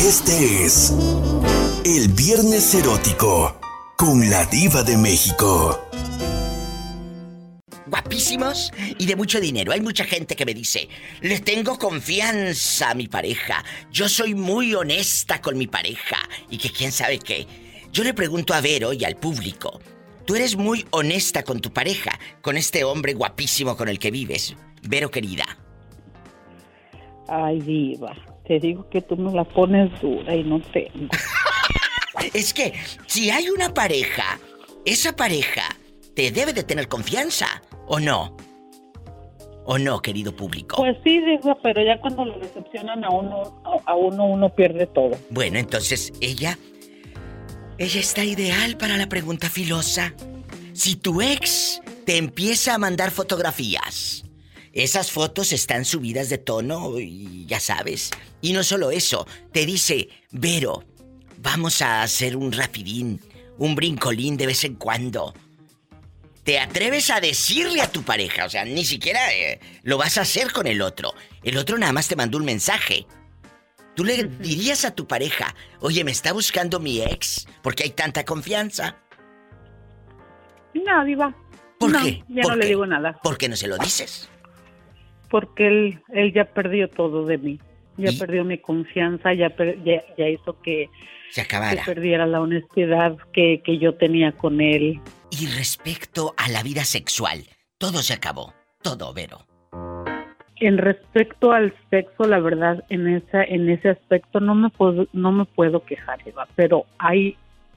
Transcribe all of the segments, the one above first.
Este es el Viernes Erótico con la Diva de México. Guapísimos y de mucho dinero. Hay mucha gente que me dice, le tengo confianza a mi pareja. Yo soy muy honesta con mi pareja. Y que quién sabe qué. Yo le pregunto a Vero y al público, tú eres muy honesta con tu pareja, con este hombre guapísimo con el que vives. Vero querida. Ay, diva, te digo que tú me la pones dura y no tengo. es que si hay una pareja, esa pareja te debe de tener confianza, ¿o no? ¿O no, querido público? Pues sí, diva, pero ya cuando lo decepcionan a uno, a uno, uno pierde todo. Bueno, entonces ella, ella está ideal para la pregunta filosa. Si tu ex te empieza a mandar fotografías, esas fotos están subidas de tono y ya sabes. Y no solo eso, te dice, Vero, vamos a hacer un rapidín, un brincolín de vez en cuando. Te atreves a decirle a tu pareja, o sea, ni siquiera eh, lo vas a hacer con el otro. El otro nada más te mandó un mensaje. Tú le dirías a tu pareja, oye, me está buscando mi ex, porque hay tanta confianza. No, diva. ¿Por qué? Ya no le digo nada. ¿Por qué no se lo dices? Porque él, él ya perdió todo de mí. Ya perdió mi confianza, ya, ya, hizo que se acabara. Que perdiera la honestidad que, que yo tenía con él. Y respecto a la vida sexual, todo se acabó. Todo, Vero. En respecto al sexo, la verdad, en esa, en ese aspecto no me puedo, no me puedo quejar, Eva, pero hay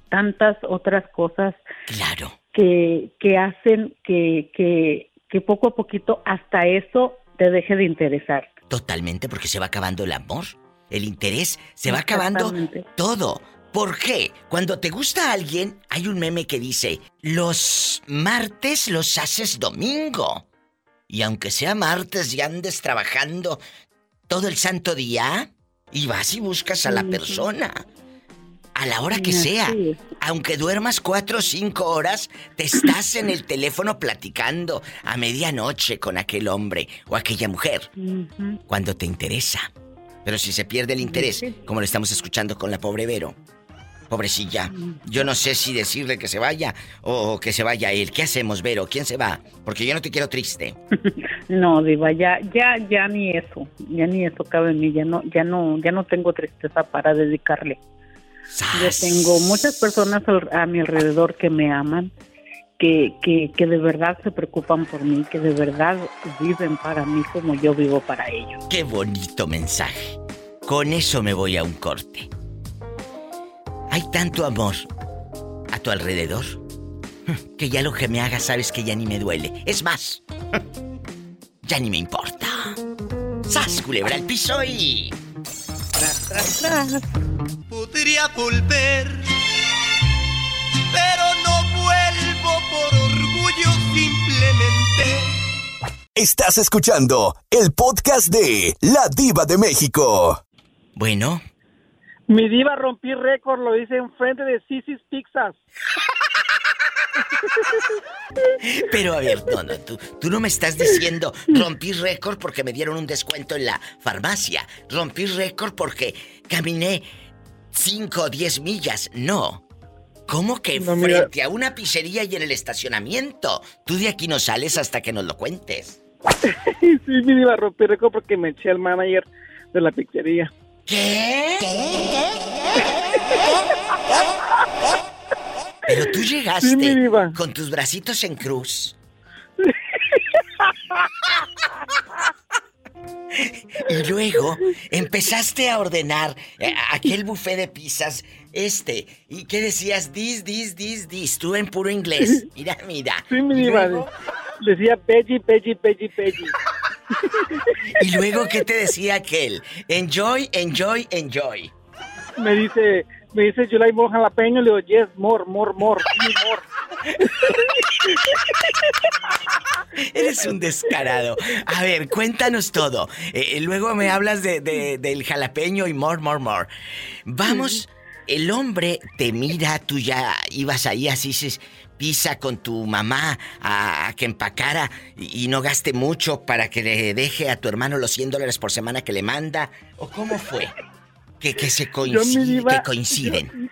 tantas otras cosas claro. que, que hacen que, que, que poco a poquito hasta eso te deje de interesar. Totalmente, porque se va acabando el amor. El interés se va acabando todo. ¿Por qué? Cuando te gusta a alguien, hay un meme que dice, los martes los haces domingo. Y aunque sea martes y andes trabajando todo el santo día, y vas y buscas a la persona a la hora que sea. Aunque duermas cuatro o cinco horas, te estás en el teléfono platicando a medianoche con aquel hombre o aquella mujer. Cuando te interesa. Pero si se pierde el interés, como lo estamos escuchando con la pobre Vero. Pobrecilla. Yo no sé si decirle que se vaya o que se vaya él. ¿Qué hacemos, Vero? ¿Quién se va? Porque yo no te quiero triste. no, Diva, ya, ya, ya ni eso. Ya ni eso cabe en mí. Ya no, ya no, ya no tengo tristeza para dedicarle. Yo tengo muchas personas a mi alrededor que me aman, que, que, que, de verdad se preocupan por mí, que de verdad viven para mí como yo vivo para ellos. Qué bonito mensaje. Con eso me voy a un corte. Hay tanto amor a tu alrededor que ya lo que me haga sabes que ya ni me duele. Es más, ya ni me importa. ¡Sas, culebra el piso y... Podría volver, pero no vuelvo por orgullo simplemente. Estás escuchando el podcast de La Diva de México. Bueno. Mi diva rompí récord, lo hice enfrente de Sisi's Pizzas. Pero a ver, no, no, tú, tú no me estás diciendo rompí récord porque me dieron un descuento en la farmacia. Rompí récord porque caminé 5 o 10 millas. No. ¿Cómo que frente a una pizzería y en el estacionamiento? Tú de aquí no sales hasta que nos lo cuentes. sí, me iba a romper récord porque me eché al manager de la pizzería. ¿Qué? ¿Qué? Pero tú llegaste con tus bracitos en cruz. Y luego empezaste a ordenar eh, aquel buffet de pizzas, este, y qué decías, dis, dis, dis, dis, tú en puro inglés. Mira, mira. Sí, mi Decía veggie, veggie, veggie, veggie. ¿Y luego qué te decía aquel? Enjoy, enjoy, enjoy. Me dice, me dice yo la more jalapeño, le digo, yes, more, more, more, more. Eres un descarado. A ver, cuéntanos todo. Eh, eh, luego me hablas de, del jalapeño y more, more, more. Vamos, el hombre te mira, tú ya ibas ahí así, se pisa con tu mamá a, que empacara y, y, no gaste mucho para que le deje a tu hermano los 100 dólares por semana que le manda. ¿O cómo fue? Que, que se coinciden, que coinciden.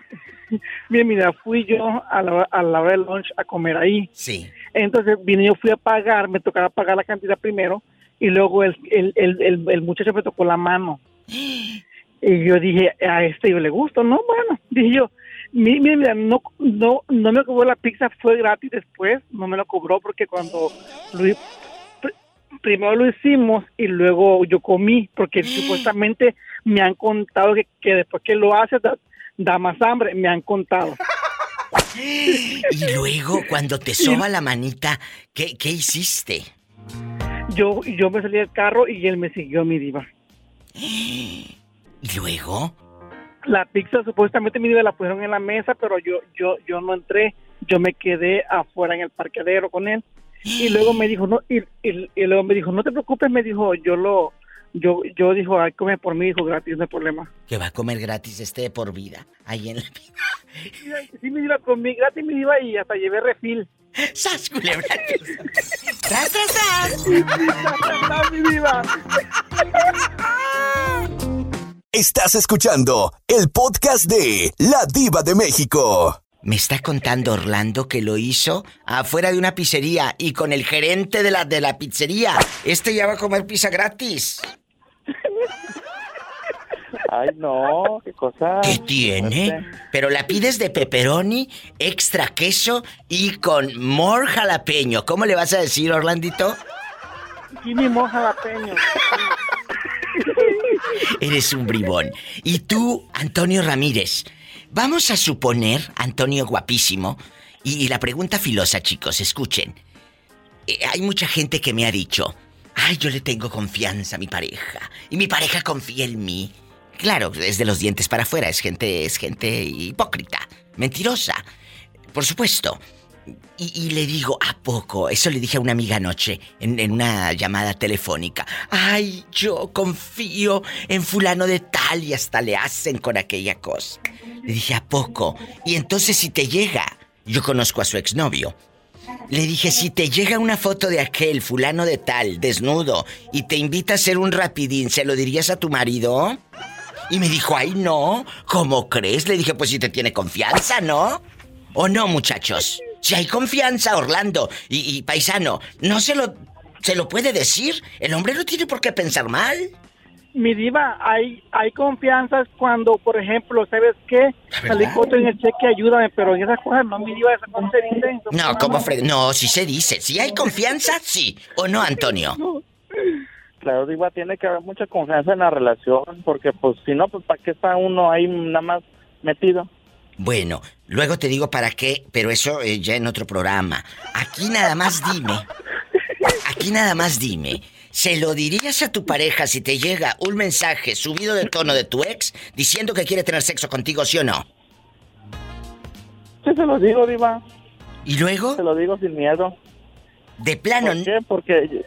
Bien, mira, fui yo a la, a la hora del lunch a comer ahí. Sí. Entonces vine, yo fui a pagar, me tocaba pagar la cantidad primero y luego el, el, el, el, muchacho me tocó la mano. Y yo dije, a este yo le gusto, ¿no? Bueno, dije yo, mira, mira, no, no, no me cobró la pizza, fue gratis después, no me lo cobró porque cuando lo, primero lo hicimos y luego yo comí, porque supuestamente me han contado que, que después que lo haces da más hambre, me han contado. Y luego, cuando te soba la manita, ¿qué, qué hiciste? Yo, yo me salí del carro y él me siguió, mi diva. ¿Y luego? La pizza supuestamente mi diva la pusieron en la mesa, pero yo, yo, yo no entré. Yo me quedé afuera en el parqueadero con él. Y luego me dijo, no, y, y, y luego me dijo, no te preocupes, me dijo, yo lo, yo, yo dijo, ay, come por mí, hijo, gratis, no hay problema. Que va a comer gratis este por vida, ahí en la vida. Sí, me iba con mi gratis, me iba y hasta llevé refil. ¡Sas, culebra! ¡Tras, tras, tras! mi diva! Estás escuchando el podcast de La Diva de México. Me está contando Orlando que lo hizo afuera de una pizzería y con el gerente de la, de la pizzería. Este ya va a comer pizza gratis. Ay, no, qué cosa. ¿Qué tiene? Pero la pides de pepperoni, extra queso y con more jalapeño. ¿Cómo le vas a decir, Orlandito? Jimmy more jalapeño. Eres un bribón. Y tú, Antonio Ramírez, vamos a suponer, Antonio guapísimo, y, la pregunta filosa, chicos, escuchen. Eh, hay mucha gente que me ha dicho, ay, yo le tengo confianza a mi pareja, y mi pareja confía en mí. Claro, es de los dientes para afuera, es gente, es gente hipócrita, mentirosa. Por supuesto. Y, le digo, ¿a poco? Eso le dije a una amiga anoche, en, en, una llamada telefónica. Ay, yo confío en fulano de tal y hasta le hacen con aquella cosa. Le dije, ¿a poco? Y entonces si te llega, yo conozco a su exnovio. Le dije, si te llega una foto de aquel fulano de tal, desnudo, y te invita a hacer un rapidín, ¿se lo dirías a tu marido? Y me dijo, ay no, ¿cómo crees? Le dije, pues si te tiene confianza, ¿no? ¿O no, muchachos? Si hay confianza, Orlando y, paisano, ¿no se lo, se lo puede decir? El hombre no tiene por qué pensar mal. Mi diva, hay, hay confianza cuando, por ejemplo, ¿sabes qué? Salí foto en el cheque, ayúdame, pero en esas cosas no, mi diva, esa cosa se dice. No, ¿cómo, Fred? No, si se dice. Si hay confianza, sí. ¿O no, Antonio? Claro, Diva, tiene que haber mucha confianza en la relación, porque pues si no, pues ¿para qué está uno ahí nada más metido? Bueno, luego te digo para qué, pero eso eh, ya en otro programa. Aquí nada más dime, aquí nada más dime, ¿se lo dirías a tu pareja si te llega un mensaje subido de tono de tu ex diciendo que quiere tener sexo contigo, sí o no? Sí, se lo digo, Diva. ¿Y luego? Se lo digo sin miedo. De plano. ¿Por qué? Porque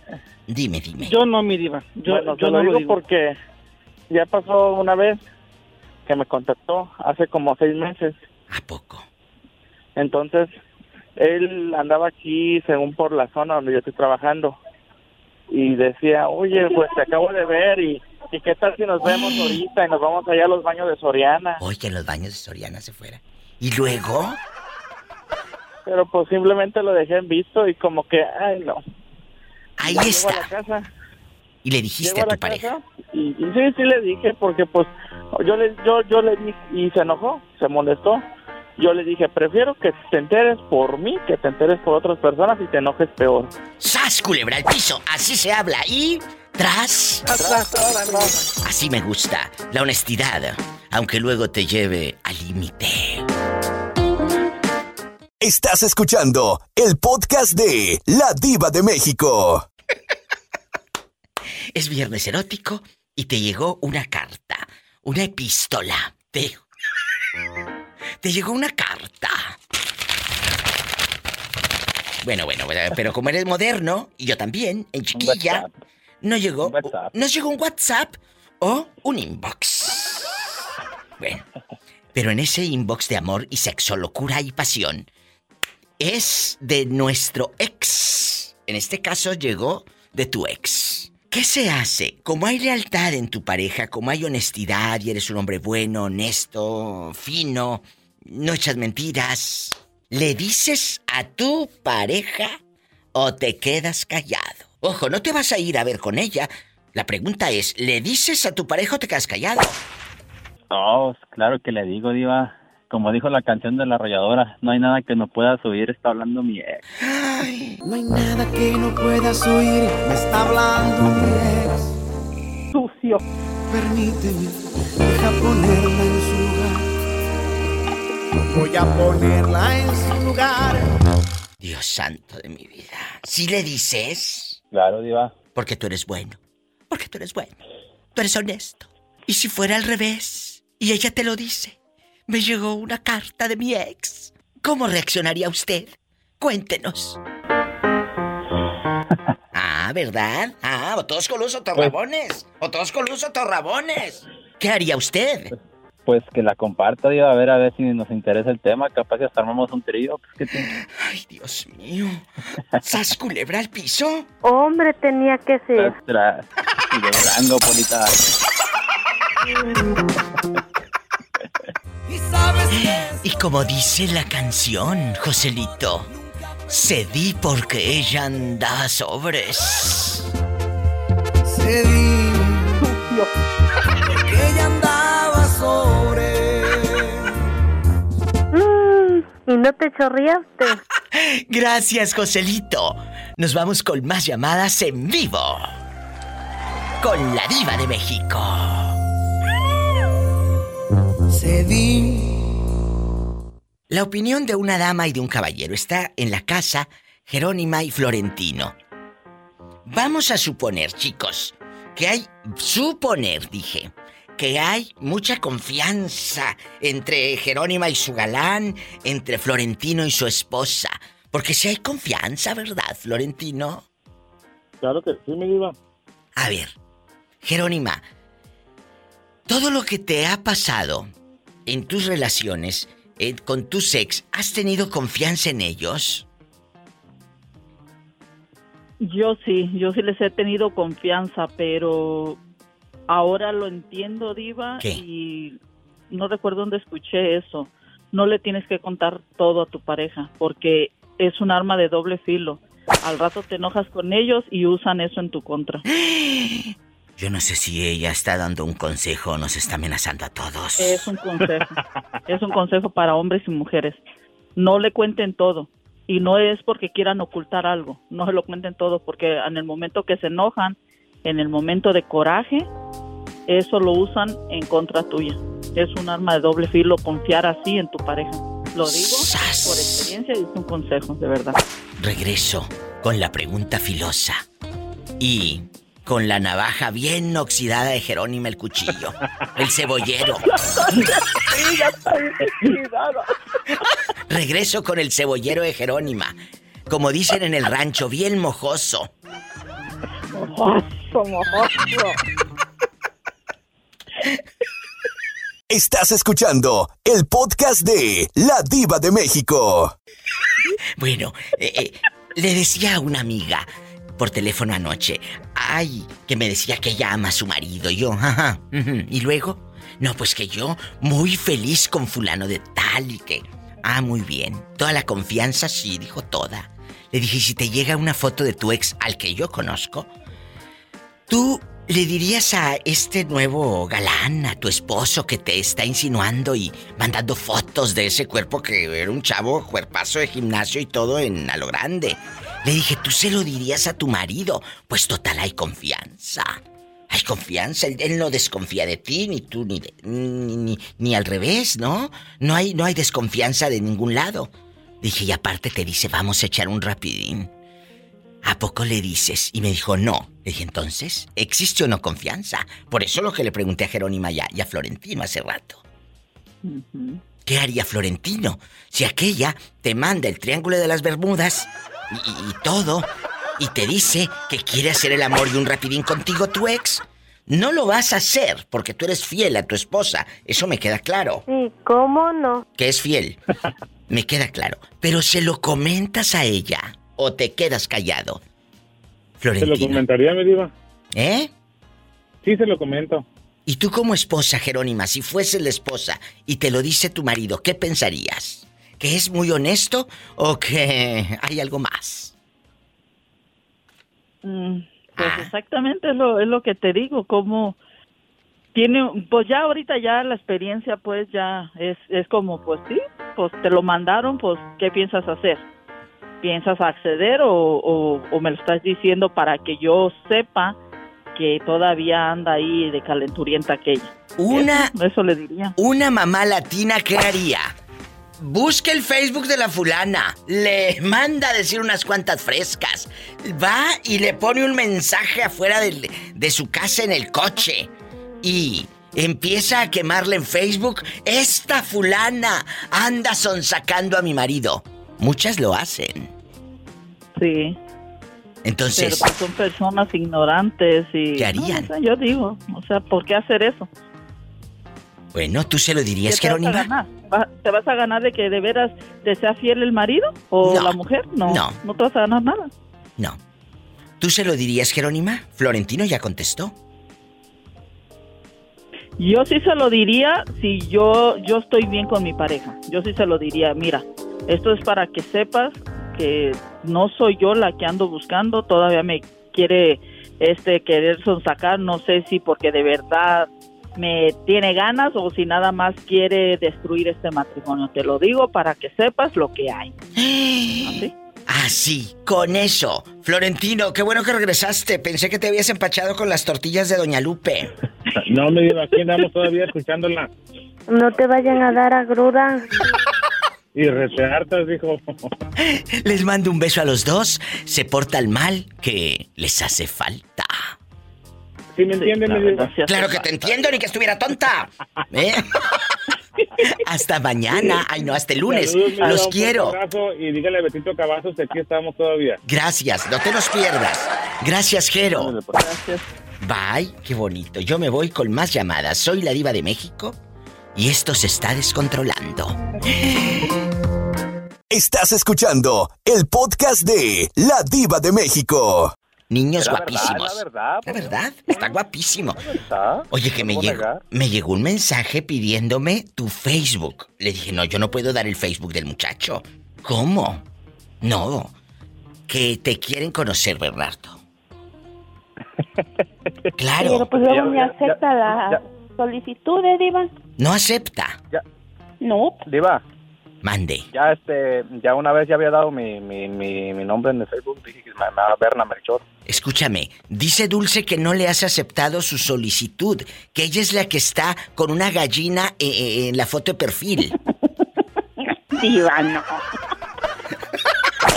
Dime, dime. Yo no, mi diva. Yo, bueno, yo no lo digo, porque ya pasó una vez que me contactó hace como seis meses. ¿A poco? Entonces, él andaba aquí según por la zona donde yo estoy trabajando y decía, oye, pues te acabo de ver y, y qué tal si nos vemos ahorita y nos vamos allá a los baños de Soriana. Oye, que en los baños de Soriana se fuera. ¿Y luego? Pero pues simplemente lo dejé en visto y como que, ay no. Ahí está. Y le dijiste a tu pareja. y, sí, sí le dije porque pues yo le yo yo le dije y se enojó, se molestó. Yo le dije, prefiero que te enteres por mí que te enteres por otras personas y te enojes peor. ¡Sas, culebra al piso! Así se habla. Y tras... Así me gusta. La honestidad. Aunque luego te lleve al límite. Estás escuchando el podcast de La Diva de México. Es viernes erótico y te llegó una carta, una epístola. Te, te llegó una carta. Bueno, bueno, pero como eres moderno, y yo también, en chiquilla, no llegó. ¿No llegó un WhatsApp o un inbox? Bueno, pero en ese inbox de amor y sexo, locura y pasión, es de nuestro ex. En este caso llegó de tu ex. ¿Qué se hace? Como hay lealtad en tu pareja, como hay honestidad y eres un hombre bueno, honesto, fino, no echas mentiras, ¿le dices a tu pareja o te quedas callado? Ojo, no te vas a ir a ver con ella. La pregunta es, ¿le dices a tu pareja o te quedas callado? Oh, claro que le digo, Diva. Como dijo la canción de la arrolladora, no hay nada que no puedas oír, está hablando mi ex. No hay nada que no puedas oír, me está hablando mi ex. Sucio. Permíteme, deja lugar. Voy a ponerla en su lugar. Dios santo de mi vida. ¿Si le dices? Claro, Diva. Porque tú eres bueno. Porque tú eres bueno. Tú eres honesto. ¿Y si fuera al revés? Y ella te lo dice. Me llegó una carta de mi ex. ¿Cómo reaccionaría usted? Cuéntenos. ah, ¿verdad? Ah, o todos con o torrabones. O todos con o torrabones. ¿Qué haría usted? Pues que la comparta, Diva, a ver a ver si nos interesa el tema. Capaz que hasta armamos un trío. Pues, Ay, Dios mío. ¿Sas culebra al piso? Hombre, tenía que ser. Ostras. Y de Durango, Polita. Y como dice la canción, Joselito, cedí porque ella anda a sobres. Cedí porque ella andaba sobre. ¿Y no te chorreaste? Gracias, Joselito. Nos vamos con más llamadas en vivo. Con la diva de México. Cedí. La opinión de una dama y de un caballero está en la casa Jerónima y Florentino. Vamos a suponer, chicos, que hay... Suponer, dije, que hay mucha confianza entre Jerónima y su galán, entre Florentino y su esposa. Porque si hay confianza, ¿verdad, Florentino? Claro que sí, mi diva. A ver, Jerónima, todo lo que te ha pasado en tus relaciones eh, con tu ex, ¿has tenido confianza en ellos? Yo sí, yo sí les he tenido confianza, pero ahora lo entiendo, Diva, ¿Qué? y no recuerdo dónde escuché eso. No le tienes que contar todo a tu pareja, porque es un arma de doble filo. Al rato te enojas con ellos y usan eso en tu contra. Yo no sé si ella está dando un consejo o nos está amenazando a todos. Es un consejo. es un consejo para hombres y mujeres. No le cuenten todo. Y no es porque quieran ocultar algo. No se lo cuenten todo porque en el momento que se enojan, en el momento de coraje, eso lo usan en contra tuya. Es un arma de doble filo confiar así en tu pareja. Lo digo ¡Sas! por experiencia y es un consejo, de verdad. Regreso con la pregunta filosa. Y con la navaja bien oxidada de Jerónimo el cuchillo. El cebollero. Regreso con el cebollero de Jerónima. Como dicen en el rancho, bien mojoso. Estás escuchando el podcast de La Diva de México. Bueno, eh, eh, le decía a una amiga por teléfono anoche, ay, que me decía que ella ama a su marido. Y yo, ajá, y luego, no, pues que yo muy feliz con fulano de tal y que, ah, muy bien. Toda la confianza, sí, dijo toda. Le dije, si te llega una foto de tu ex al que yo conozco, ¿tú le dirías a este nuevo galán, a tu esposo que te está insinuando y mandando fotos de ese cuerpo que era un chavo, cuerpazo de gimnasio y todo en a lo grande? Le dije, ¿tú se lo dirías a tu marido? Pues total, hay confianza. Hay confianza, él, no desconfía de ti, ni tú, ni, de- ni, ni- ni al revés, ¿no? No hay, no hay desconfianza de ningún lado. Dije, y aparte te dice, vamos a echar un rapidín. ¿A poco le dices? Y me dijo, no. Le dije, entonces, ¿existe o no confianza? Por eso lo que le pregunté a Jerónima y a, y a Florentino hace rato. ¿Qué haría Florentino si aquella te manda el triángulo de las Bermudas y, y- y todo y te dice que quiere hacer el amor y un rapidín contigo tu ex? No lo vas a hacer porque tú eres fiel a tu esposa. Eso me queda claro. Sí, ¿cómo no? Que es fiel. Me queda claro. Pero se lo comentas a ella o te quedas callado. ¿Se lo Florentino. comentaría, mi diva? ¿Eh? Sí, se lo comento. Y tú como esposa, Jerónima, si fuese la esposa y te lo dice tu marido, ¿qué pensarías? ¿Que es muy honesto o que hay algo más? Mm, pues ah. exactamente es lo, es lo que te digo, como tiene, pues ya ahorita ya la experiencia pues ya es, es como, pues sí, pues te lo mandaron, pues ¿qué piensas hacer? ¿Piensas acceder o, o me lo estás diciendo para que yo sepa que todavía anda ahí de calenturienta aquella. Una. Eso, le diría. Una mamá latina, ¿qué haría? Busca el Facebook de la fulana, le manda a decir unas cuantas frescas, va y le pone un mensaje afuera de, de su casa en el coche y empieza a quemarle en Facebook, esta fulana anda sonsacando a mi marido. Muchas lo hacen. Sí. Entonces. Pero pues son personas ignorantes y. ¿Qué harían? yo digo, o sea, ¿por qué hacer eso? Bueno, ¿tú se lo dirías, Jerónima? ¿Te vas a ganar de que de veras te sea fiel el marido o la mujer? No. No. No te vas a ganar nada. No. ¿Tú se lo dirías, Jerónima? Florentino ya contestó. Yo sí se lo diría si yo yo estoy bien con mi pareja. Yo sí se lo diría, mira, esto es para que sepas que no soy yo la que ando buscando, todavía me quiere este querer sacar, no sé si porque de verdad me tiene ganas o si nada más quiere destruir este matrimonio. Te lo digo para que sepas lo que hay. ¿Así? Así, con eso. Florentino, qué bueno que regresaste. Pensé que te habías empachado con las tortillas de Doña Lupe. No, me digo, aquí andamos todavía escuchándola. No te vayan a dar a gruda. Y reteartas, dijo. Les mando un beso a los dos. Se porta mal que les hace falta. ¿Sí me entienden? claro que te entiendo, ni que estuviera tonta. ¿Eh? hasta mañana. Ay, no, hasta el lunes. los quiero. Y dígale a Betito Cavazos que aquí estamos todavía. Gracias, no te los pierdas. Gracias, Jero. Gracias. Bye, qué bonito. Yo me voy con más llamadas. Soy la diva de México y esto se está descontrolando. Estás escuchando el podcast de La Diva de México. Niños guapísimos. la verdad, la verdad, está guapísimo. Oye, que me llegó, me llegó un mensaje pidiéndome tu Facebook. Le dije, no, yo no puedo dar el Facebook del muchacho. ¿Cómo? No. Que te quieren conocer, Bernardo. Claro. Pero pues luego me acepta la solicitud, ¿eh, Diva? ¿No acepta? Ya. No. Diva. Mande. Ya este, ya una vez ya había dado mi, mi, mi, nombre en el Facebook, dije que me llamaba Berna Melchor. Escúchame, dice Dulce que no le has aceptado su solicitud, que ella es la que está con una gallina eh, eh, en la foto de perfil. Diva, no.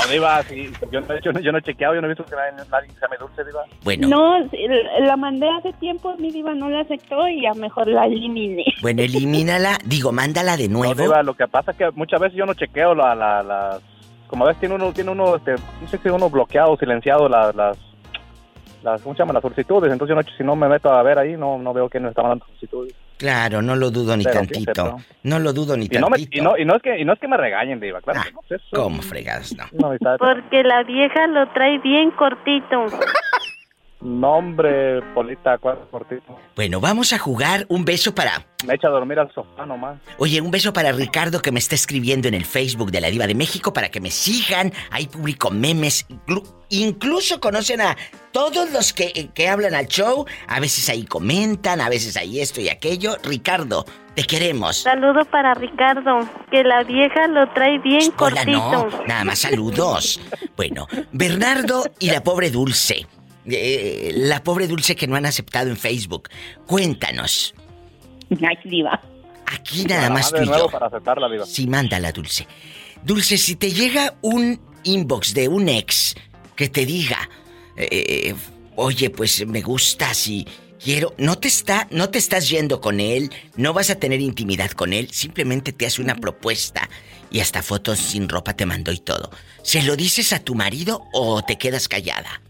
No, Diva, sí, yo, no, yo, no he chequeado, yo no he visto que nadie, nadie se llame Dulce, Diva. Bueno. No, la mandé hace tiempo, mi Diva no la aceptó y a mejor la eliminé. Bueno, elimínala, digo, mándala de nuevo. No, diva, lo que pasa es que muchas veces yo no chequeo la, la, las... Como a veces tiene uno, tiene uno, este, no sé si uno bloqueado, silenciado las, las las, ¿cómo se llama? Las solicitudes. Entonces, yo si no me meto a ver ahí, no, no veo que nos estaban dando solicitudes. Claro, no lo dudo ni tantito. no lo dudo ni y tantito. No y, no, y, no es que, y no es que me regañen, Diva, claro. Ah, no, ¿Cómo fregadas? No. Porque la vieja lo trae bien cortito. Nombre, Polita, cuatro cortito. Bueno, vamos a jugar un beso para. Me echa a dormir al sofá nomás. Oye, un beso para Ricardo que me está escribiendo en el Facebook de la Diva de México para que me sigan. Ahí publico memes. Incluso conocen a todos los que, que hablan al show. A veces ahí comentan, a veces ahí esto y aquello. Ricardo, te queremos. Saludo para Ricardo, que la vieja lo trae bien cortito. no, nada más saludos. bueno, Bernardo y la pobre Dulce. Eh, la pobre Dulce que no han aceptado en Facebook. Cuéntanos. Ay, diva. Aquí nada más tú y yo. Para aceptarla, Sí, mándala, Dulce. Dulce, si te llega un inbox de un ex que te diga, eh, oye, pues me gusta si quiero, no te está, no te estás yendo con él, no vas a tener intimidad con él, simplemente te hace una propuesta y hasta fotos sin ropa te mandó y todo. ¿Se lo dices a tu marido o te quedas callada?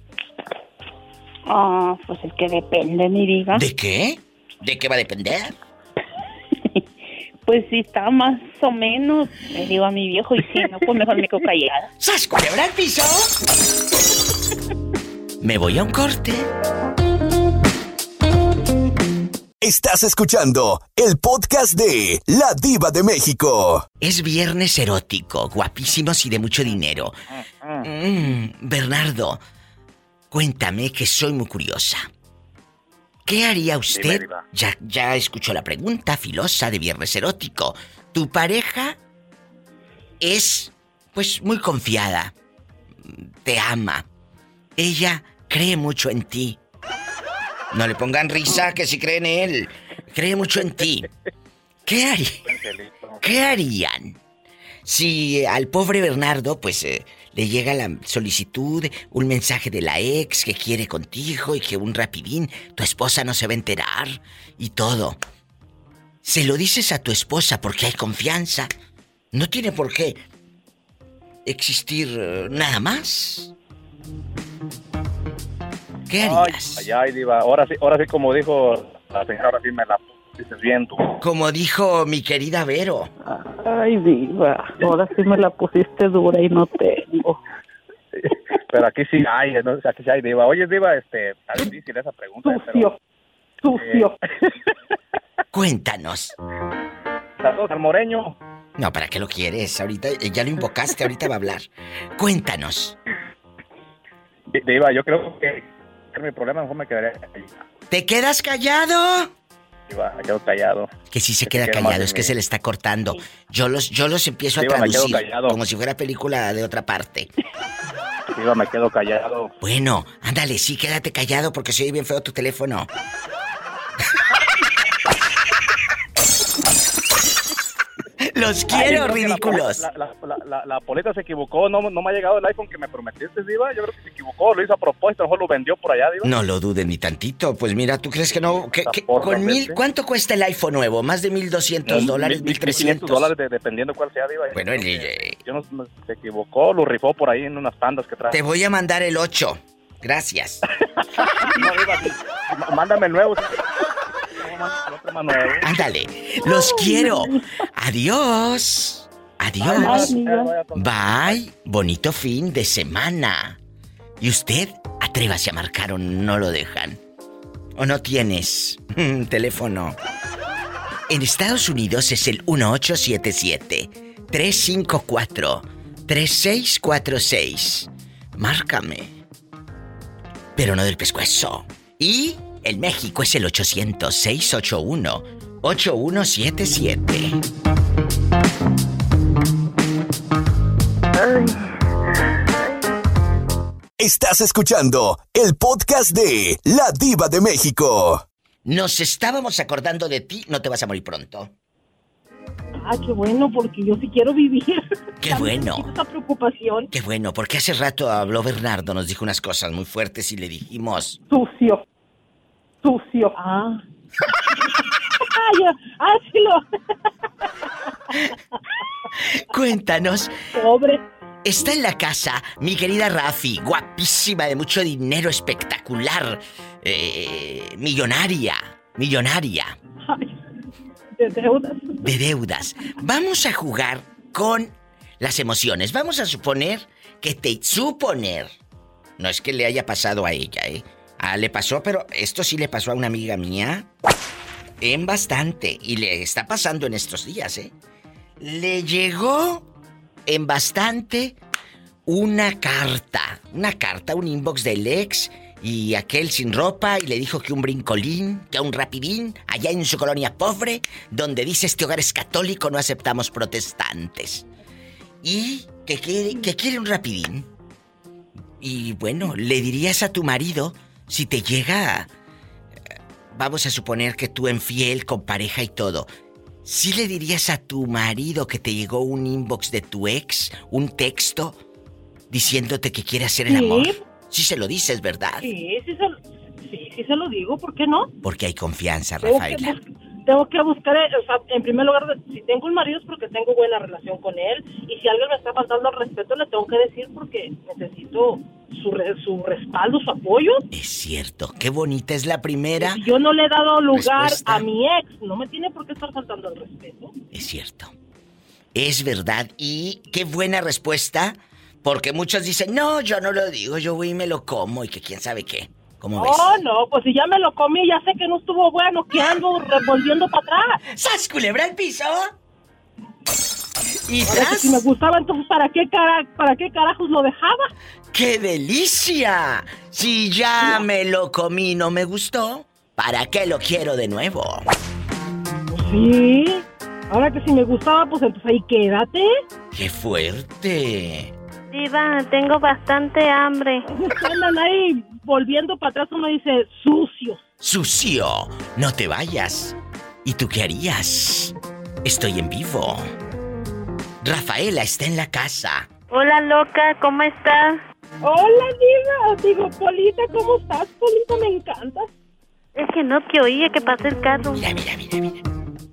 Ah, pues es que depende, mi diva. ¿De qué? ¿De qué va a depender? pues si está más o menos, le digo a mi viejo, y si no, pues mejor me quedo callada. ¡Sas, culebra piso! me voy a un corte. Estás escuchando el podcast de La Diva de México. Es viernes erótico, guapísimos y de mucho dinero. Mm, Bernardo, cuéntame que soy muy curiosa. ¿Qué haría usted? Ya escuchó la pregunta filosa de viernes erótico. Tu pareja es, pues, muy confiada. Te ama. Ella cree mucho en ti. No le pongan risa que si cree en él. Cree mucho en ti. ¿Qué, haría- ¿Qué harían si al pobre Bernardo, pues, eh, le llega la solicitud, un mensaje de la ex que quiere contigo y que un rapidín, tu esposa no se va a enterar y todo? Se lo dices a tu esposa porque hay confianza. No tiene por qué existir eh, nada más. ¿Qué harías? Ay, ay, diva. Ahora sí, ahora sí, como dijo la señora, ahora sí me la Como dijo mi querida Vero. Ay, diva, ahora sí me la pusiste dura y no tengo. Pero aquí sí hay, ¿no? aquí sí hay diva. Oye, diva, este, está difícil esa pregunta. Sucio, sucio. Cuéntanos. Saludos al moreño. No, ¿para qué lo quieres? Ahorita eh, ya lo invocaste, ahorita va a hablar. Cuéntanos. Di- Diva, yo creo que mi problema mejor me quedaría ahí. ¿Te quedas callado? Diva, me quedo callado. Que sí se Que queda callado, es que se le está cortando. Yo los, yo los empiezo a Diva, traducir como si fuera película de otra parte. Diva, me quedo callado. Bueno, ándale, sí, quédate callado porque se oye bien feo tu teléfono. Los quiero, ridículos. La, la, la, la- Polita se equivocó, no, no me ha llegado el iPhone que me prometiste, Diva. Yo creo que se equivocó, lo hizo a propósito, a lo mejor lo vendió por allá, Diva. No lo dudes ni tantito. Pues mira, ¿tú crees que no? con mil. ¿Cuánto cuesta el iPhone nuevo? ¿Más de mil doscientos Mil- dólares? mil- ¿Mil mil trescientos? dólares de- dependiendo cuál sea, Diva. Bueno, el- eh, Yo no, se equivocó, lo rifó por ahí en unas tandas que trae. te voy a mandar el 8. Gracias. No, Diva, Mándame el nuevo. Ándale. Los quiero. Adiós. Adiós. Bye. Bonito fin de semana. ¿Y usted? Atrévase a marcar o no lo dejan. ¿O no tienes mm, teléfono? En Estados Unidos es el 1877-354-3646. Márcame. Pero no del pescuezo. Y en México es el 800-681-8177. Estás escuchando el podcast de La Diva de México. Nos estábamos acordando de ti, no te vas a morir pronto. Ah, qué bueno, porque yo sí quiero vivir. Qué bueno. Esa preocupación. Qué bueno, porque hace rato habló Bernardo, nos dijo unas cosas muy fuertes y le dijimos, Sucio. Sucio. Ah. ah, ya. Ah, sí lo. cuéntanos. Pobre. Está en la casa mi querida Rafi, guapísima, de mucho dinero, espectacular, eh, millonaria, millonaria, De deudas. de deudas. Vamos a jugar con las emociones. Vamos a suponer que te... Suponer. No es que le haya pasado a ella, ¿eh? Ah, le pasó, pero esto sí le pasó a una amiga mía. En bastante. Y le está pasando en estos días, ¿eh? Le llegó en bastante una carta. Una carta, un inbox del ex y aquel sin ropa y le dijo que un brincolín, que un rapidín, allá en su colonia pobre, donde dice este hogar es católico, no aceptamos protestantes. Y que quiere, que quiere un rapidín. Y bueno, le dirías a tu marido si te llega... Vamos a suponer que tú infiel con pareja y todo. ¿Sí le dirías a tu marido que te llegó un inbox de tu ex, un texto, diciéndote que quiere hacer el Sí. amor? Sí se lo dices, ¿verdad? Sí, sí se, sí, sí se lo digo, ¿por qué no? Porque hay confianza, Rafaela. Tengo que buscar, eh, o sea, en primer lugar, si tengo un marido es porque tengo buena relación con él y si alguien me está faltando al respeto le tengo que decir porque necesito su, re- su respaldo, su apoyo. Es cierto, qué bonita es la primera. Si yo no le he dado lugar Respuesta. a mi ex, no me tiene por qué estar faltando al respeto. Es cierto. Es verdad. Y qué buena respuesta. Porque muchos dicen, no, yo no lo digo, yo voy y me lo como y que quién sabe qué. ¿Cómo ves? Oh, no, pues si ya me lo comí, ya sé que no estuvo bueno, que ando revolviendo para atrás. ¡Sas, culebra el piso! ¿Y que si me gustaba, entonces ¿para qué, cara, ¿para qué carajos lo dejaba? ¡Qué delicia! Si ya me lo comí y no me gustó, ¿para qué lo quiero de nuevo? Sí. Ahora que si me gustaba, pues entonces ahí quédate. ¡Qué fuerte! Diva, tengo bastante hambre. Andan ahí volviendo para atrás, uno dice sucio. Sucio, no te vayas. ¿Y tú qué harías? Estoy en vivo. Rafaela está en la casa. Hola, loca, ¿cómo estás? Hola, Diva. Digo, Polita, ¿cómo estás? Polita, me encanta. Es que no te oía que pasé el carro. Mira, mira, mira, mira.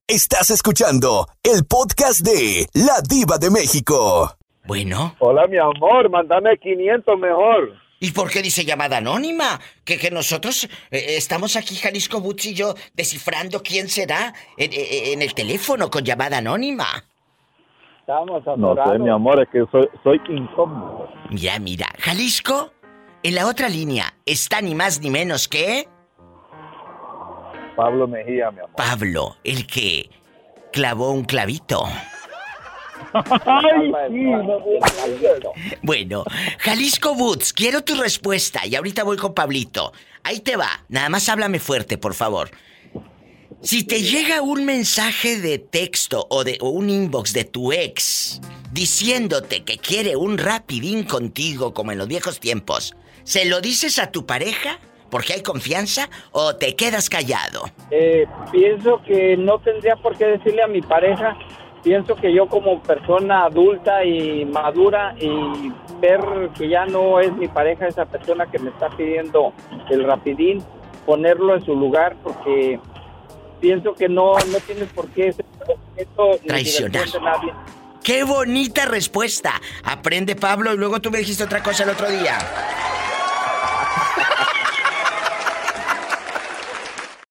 Estás escuchando el podcast de La Diva de México. Bueno. Hola, mi amor, mándame 500 mejor. ¿Y por qué dice llamada anónima? Que, que nosotros eh, estamos aquí, Jalisco Butz y yo, descifrando quién será en, en- en el teléfono con llamada anónima. Estamos No sé, mi amor, es que soy, soy incómodo. Ya, mira, Jalisco, en la otra línea está ni más ni menos que Pablo Mejía, mi amor. Pablo, el que clavó un clavito. Ay, sí, no Bueno, Jalisco Boots, quiero tu respuesta y ahorita voy con Pablito. Ahí te va, nada más háblame fuerte, por favor. Si te llega un mensaje de texto o de o un inbox de tu ex diciéndote que quiere un rapidín contigo como en los viejos tiempos, ¿se lo dices a tu pareja porque hay confianza o te quedas callado? Eh, pienso que no tendría por qué decirle a mi pareja. Pienso que yo como persona adulta y madura y ver que ya no es mi pareja esa persona que me está pidiendo el rapidín, ponerlo en su lugar porque pienso que no, no tienes por qué ser ni Traicionar. de nadie. ¡Qué bonita respuesta! Aprende Pablo y luego tú me dijiste otra cosa el otro día.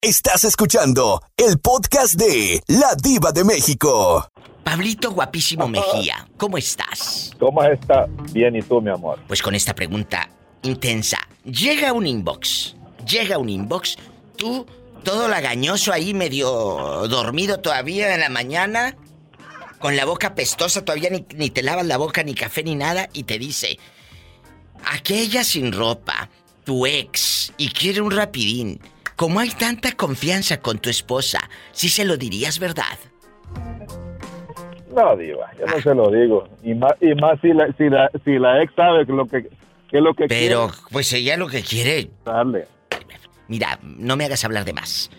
Estás escuchando el podcast de La Diva de México. Pablito guapísimo Mejía, ¿cómo estás? ¿Cómo está? Bien, ¿y tú, mi amor? Pues con esta pregunta intensa. Llega un inbox. Llega un inbox. Tú, todo lagañoso ahí, medio dormido todavía en la mañana. Con la boca pestosa, todavía ni, ni te lavas la boca, ni café, ni nada. Y te dice: Aquella sin ropa, tu ex, y quiere un rapidín. Como hay tanta confianza con tu esposa, sí se lo dirías, ¿verdad? No, diva, yo no se lo digo. Y más, y más si, la, si, la, si la ex sabe que lo que, que es lo que Pero, quiere. pues ella lo que quiere. Darle. Mira, no me hagas hablar de más.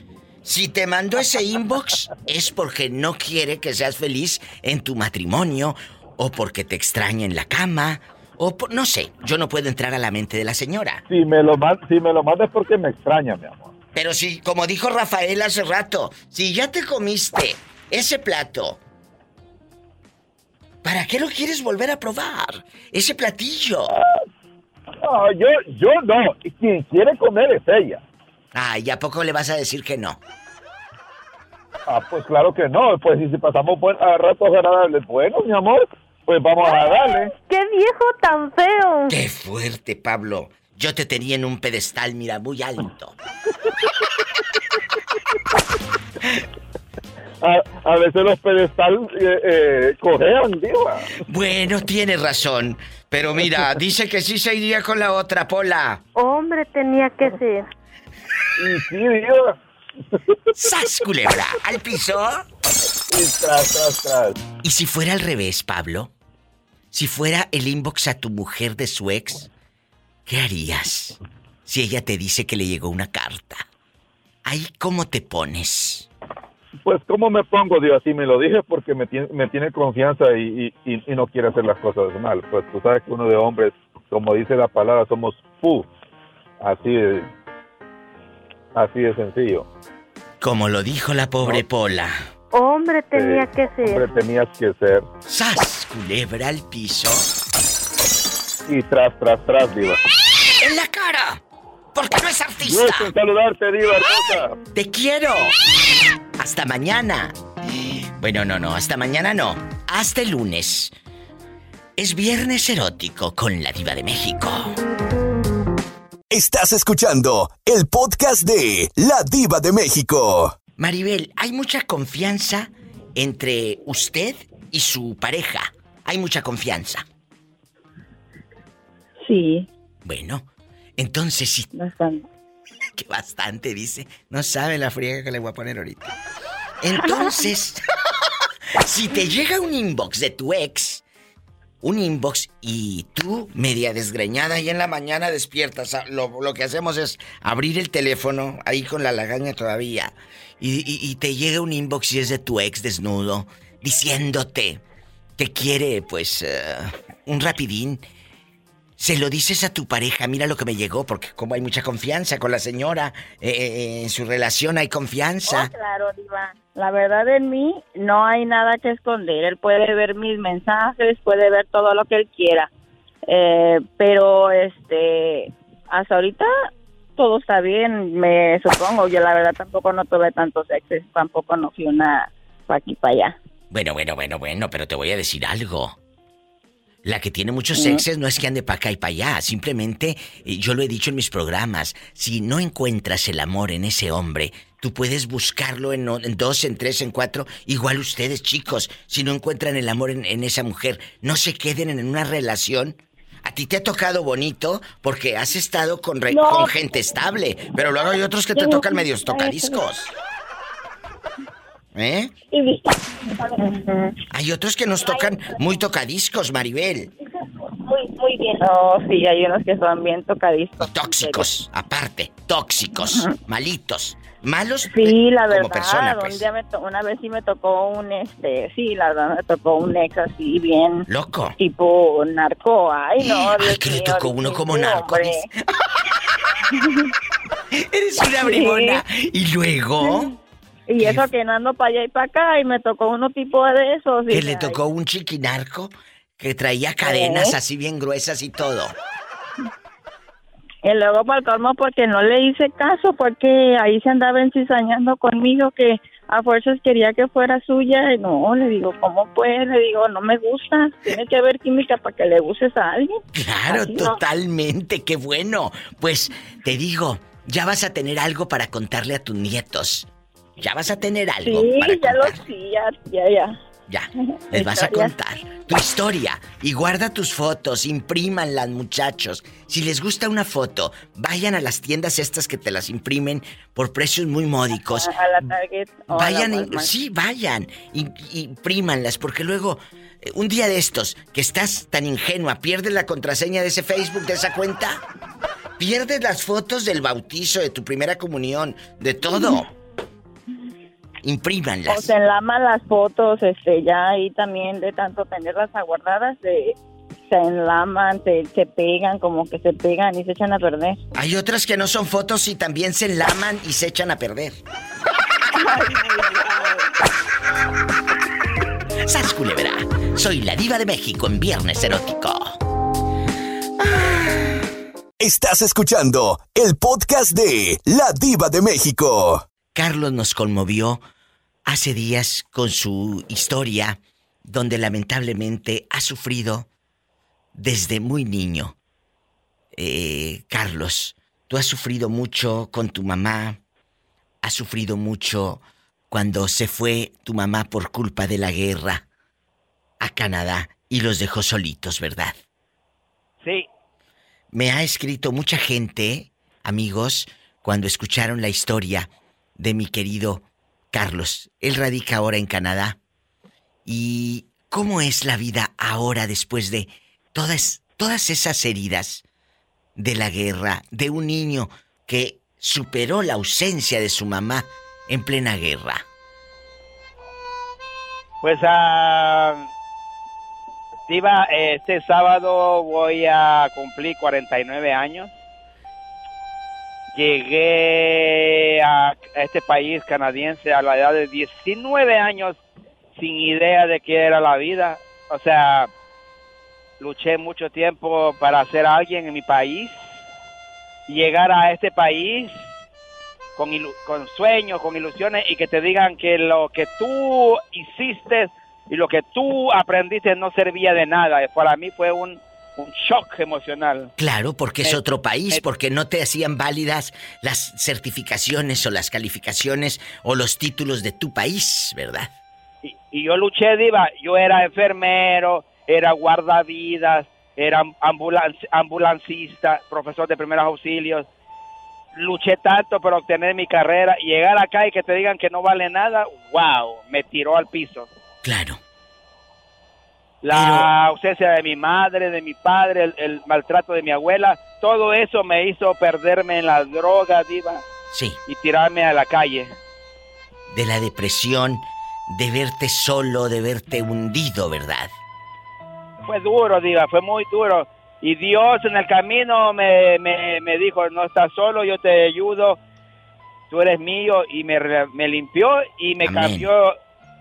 Si te mandó ese inbox es porque no quiere que seas feliz en tu matrimonio o porque te extraña en la cama o por- no sé, yo no puedo entrar a la mente de la señora. Si me lo si me lo manda es porque me extraña, mi amor. Pero si, como dijo Rafael hace rato, si ya te comiste ese plato, ¿para qué lo quieres volver a probar? Ese platillo. No, yo, yo no. Quien quiere comer es ella. Ay, ¿a poco le vas a decir que no? Ah, pues claro que no. Pues si si pasamos buen, a ratos agradables, bueno, mi amor, pues vamos a darle. ¡Qué viejo tan feo! ¡Qué fuerte, Pablo! Yo te tenía en un pedestal, mira, muy alto. A, a veces los pedestales eh, eh, cojean, diva. Bueno, tienes razón. Pero mira, dice que sí se iría con la otra, Pola. Hombre, tenía que ser. Y sí, diva. ¡Sas, culebra! ¿Al piso? Y tras, tras, tras. ¿Y si fuera al revés, Pablo? Si fuera el inbox a tu mujer de su ex, ¿qué harías? Si ella te dice que le llegó una carta. Ahí, ¿cómo te pones? Pues, ¿cómo me pongo, Dios? Así me lo dije porque me tiene, me tiene confianza y, y, no quiere hacer las cosas mal. Pues tú sabes que uno de hombres, como dice la palabra, somos pu. Así de, así de sencillo. Como lo dijo la pobre Pola. Hombre, tenía Eh, que ser. Hombre, tenías que ser. ¡Sas, culebra al piso! Y tras, tras, tras, Diva. ¡En la cara! Porque no es artista. Gusto saludarte, Diva hermosa. ¡Te quiero! Hasta mañana. Bueno, no, no, hasta mañana no. Hasta el lunes. Es viernes erótico con la diva de México. Estás escuchando el podcast de La Diva de México. Maribel, hay mucha confianza entre usted y su pareja. Hay mucha confianza. Sí. Bueno, entonces sí. Bastante. Que bastante, dice. No sabe la friega que le voy a poner ahorita. Entonces, si te llega un inbox de tu ex, un inbox y tú, media desgreñada, y en la mañana despiertas, lo, lo que hacemos es abrir el teléfono, ahí con la lagaña todavía, y, y- y te llega un inbox y es de tu ex desnudo, diciéndote que quiere, pues, eh, un rapidín. Se lo dices a tu pareja, mira lo que me llegó, porque como hay mucha confianza con la señora, eh, eh, en su relación hay confianza. Oh, claro, Diva. La verdad en mí no hay nada que esconder. Él puede ver mis mensajes, puede ver todo lo que él quiera. Eh, pero, este, hasta ahorita todo está bien, me supongo. Yo la verdad tampoco no tuve tantos exes, tampoco no fui una pa' aquí para allá. Bueno, bueno, bueno, bueno, pero te voy a decir algo. La que tiene muchos exes no es que ande para acá y para allá. Simplemente, eh, yo lo he dicho en mis programas, si no encuentras el amor en ese hombre, tú puedes buscarlo en, dos, en tres, en cuatro. Igual ustedes, chicos, si no encuentran el amor en, en esa mujer, no se queden en una relación. A ti te ha tocado bonito porque has estado con, re- No. con gente estable, pero luego hay otros que te tocan medios tocadiscos. ¿Eh? Hay otros que nos tocan muy tocadiscos, Maribel. Muy, muy bien. No, sí, hay unos que son bien tocadiscos. Tóxicos, aparte, tóxicos, malitos, malos Sí, la como verdad, persona, un pues. día me una vez sí me tocó un, este, sí, la verdad me tocó un ex así bien... Loco. Tipo narco, ay no, Ay, que le tocó uno como narco. Eres una bribona. Y luego, Y eso que no ando para allá y para acá y me tocó uno tipo de esos. que le tocó un chiquinarco que traía cadenas ¿Eh? así bien gruesas y todo. Y luego para el colmo porque no le hice caso, porque ahí se andaba encizañando conmigo que a fuerzas quería que fuera suya. Y no, le digo, ¿cómo puede? Le digo, no me gusta. Tiene que haber química para que le gustes a alguien. Claro, Así no. totalmente, qué bueno. Pues te digo, ya vas a tener algo para contarle a tus nietos. Ya vas a tener algo Sí, para ya lo sí, ya, ya, ya. Ya, les vas a contar tu historia y guarda tus fotos, imprímanlas muchachos. Si les gusta una foto, vayan a las tiendas estas que te las imprimen por precios muy módicos. A la Target. o a la Vayan, Walmart. sí, vayan, imprímanlas, porque luego, eh, un día de estos, que estás tan ingenua, pierdes la contraseña de ese Facebook, de esa cuenta, pierdes las fotos del bautizo, de tu primera comunión, de todo. Imprímanlas. O se enlaman las fotos, este, ya ahí también de tanto tenerlas aguardadas, de, se enlaman, se, se pegan, como que se pegan y se echan a perder. Hay otras que no son fotos y también se enlaman y se echan a perder. ¡Sas culebra! Soy la diva de México en Viernes Erótico. Estás escuchando el podcast de La Diva de México. Carlos nos conmovió hace días con su historia, donde lamentablemente ha sufrido desde muy niño. Eh, Carlos, tú has sufrido mucho con tu mamá, has sufrido mucho cuando se fue tu mamá por culpa de la guerra a Canadá y los dejó solitos, ¿verdad? Sí, Me ha escrito mucha gente, amigos, cuando escucharon la historia de mi querido Carlos. Él radica ahora en Canadá. ¿Y cómo es la vida ahora después de todas, todas esas heridas de la guerra, de un niño que superó la ausencia de su mamá en plena guerra? pues Diva, este sábado voy a cumplir 49 años. Llegué a este país canadiense a la edad de 19 años sin idea de qué era la vida. O sea, luché mucho tiempo para ser alguien en mi país. Llegar a este país con, con sueños, con ilusiones y que te digan que lo que tú hiciste y lo que tú aprendiste no servía de nada. Para mí fue un, un shock emocional. Claro, porque es otro país, porque no te hacían válidas las certificaciones o las calificaciones o los títulos de tu país, ¿verdad? Y, y yo luché, Diva. Yo era enfermero, era guardavidas, era ambulan- ambulancista, profesor de primeros auxilios. Luché tanto para obtener mi carrera llegar acá y que te digan que no vale nada, wow, me tiró al piso. Claro. La ausencia de mi madre, de mi padre, el, el maltrato de mi abuela, todo eso me hizo perderme en la droga, Diva, Sí, y tirarme a la calle. de la depresión, de verte solo, de verte hundido, ¿verdad? Fue duro, Diva, fue muy duro. Y Dios en el camino me, me, me dijo, no estás solo, yo te ayudo, tú eres mío, y me, me limpió y me Amén. cambió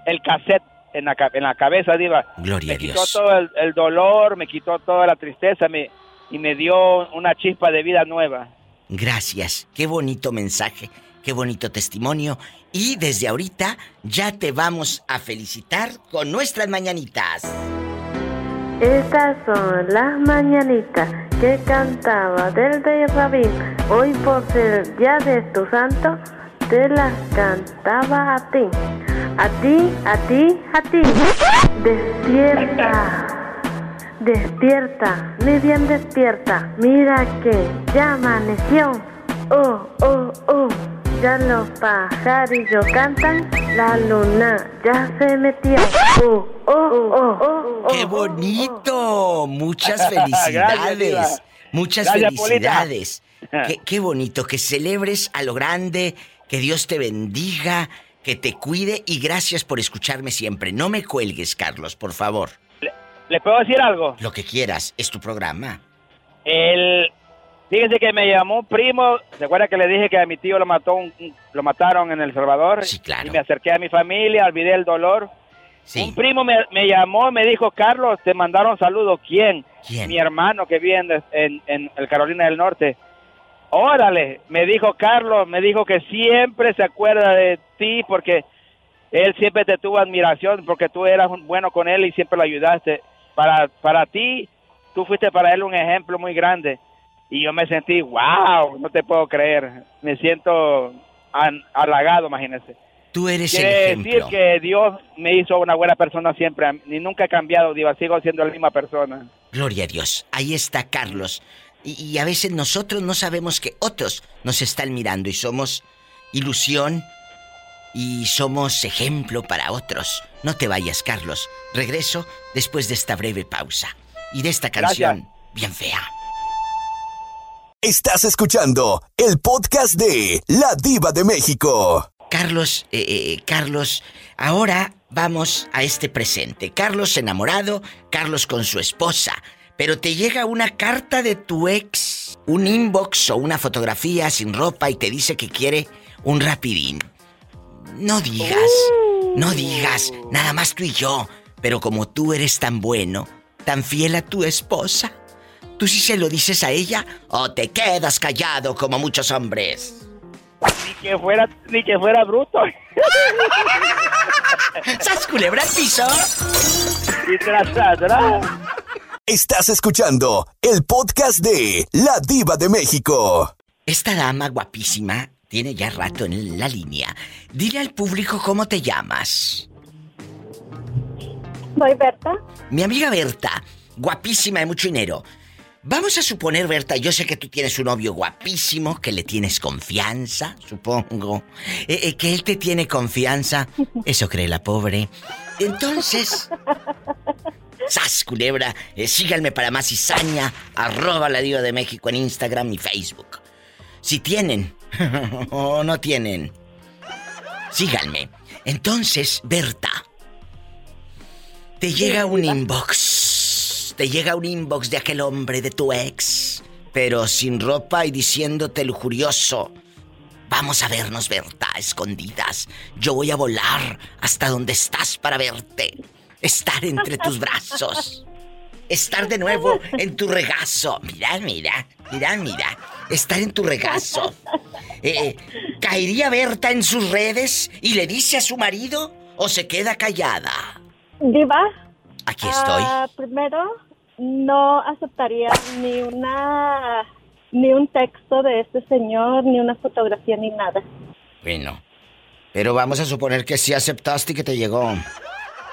el cassette en la, ca- en la cabeza, Diva. Gloria me a quitó Dios. todo el, el dolor, me quitó toda la tristeza me, y me dio una chispa de vida nueva. Gracias. Qué bonito mensaje, qué bonito testimonio. Y desde ahorita ya te vamos a felicitar con nuestras mañanitas. Estas son las mañanitas que cantaba del rey Rabín. Hoy por ser día de tu santo, te las cantaba a ti. A ti, a ti, a ti. Despierta. Despierta, mi bien despierta. Mira que ya amaneció. Oh, oh, oh. Ya los pajarillos cantan. La luna ya se metió. Oh, oh, oh, oh. ¡Qué bonito! Muchas felicidades. Gracias. Muchas Gracias, felicidades. Qué, qué bonito que celebres a lo grande, que Dios te bendiga, que te cuide y gracias por escucharme siempre. No me cuelgues, Carlos, por favor. ¿Le puedo decir algo? Lo que quieras, es tu programa. El, fíjense que me llamó un primo, ¿se acuerda que le dije que a mi tío lo mató un- lo mataron en El Salvador? Sí, claro. Y me acerqué a mi familia, olvidé el dolor. Sí. Un primo me, me llamó, me dijo, Carlos, te mandaron saludos. ¿Quién? ¿Quién? Mi hermano que vive en, en, en el Carolina del Norte. Órale, me dijo Carlos, me dijo que siempre se acuerda de ti porque él siempre te tuvo admiración porque tú eras un- bueno con él y siempre lo ayudaste. Para, para ti, tú fuiste para él un ejemplo muy grande. Y yo me sentí, wow, no te puedo creer. Me siento an- halagado, imagínese. Tú eres el Quiere decir ejemplo. que Dios me hizo una buena persona siempre. Ni nunca he cambiado, Diva, sigo siendo la misma persona. Gloria a Dios. Ahí está Carlos. Y, y a veces nosotros no sabemos que otros nos están mirando y somos ilusión y somos ejemplo para otros. No te vayas, Carlos. Regreso después de esta breve pausa y de esta canción bien fea. Estás escuchando el podcast de La Diva de México. Carlos, eh, eh, Carlos, ahora vamos a este presente. Carlos enamorado, Carlos con su esposa. Pero te llega una carta de tu ex, un inbox o una fotografía sin ropa y te dice que quiere un rapidín. No digas, no digas, nada más tú y yo. Pero como tú eres tan bueno, tan fiel a tu esposa, ¿tú sí se lo dices a ella o te quedas callado como muchos hombres? Ni que fuera, ni que fuera bruto. ¿Sas culebra piso? Y tras, tras, tras. Estás escuchando el podcast de La Diva de México. Esta dama guapísima tiene ya rato en la línea. Dile al público cómo te llamas. Soy Berta. Mi amiga Berta, guapísima de mucho dinero. Vamos a suponer, Berta, yo sé que tú tienes un novio guapísimo, que le tienes confianza, supongo. eh, eh, que él te tiene confianza. Eso cree la pobre. Entonces... ¡Sas, culebra! Eh, síganme para más cizaña. Arroba la diva de México en Instagram y Facebook. Si tienen o no tienen, síganme. Entonces, Berta, te llega un inbox. Te llega un inbox de aquel hombre de tu ex, pero sin ropa y diciéndote lujurioso. Vamos a vernos, Berta, escondidas. Yo voy a volar hasta donde estás para verte. Estar entre tus brazos. Estar de nuevo en tu regazo. Mira, mira, mira, mira. Estar en tu regazo. Eh, ¿Caería Berta en sus redes y le dice a su marido o se queda callada? Diva. Aquí estoy. ah, primero, no aceptaría ni una ni un texto de este señor, ni una fotografía, ni nada. Bueno, pero vamos a suponer que sí aceptaste y que te llegó.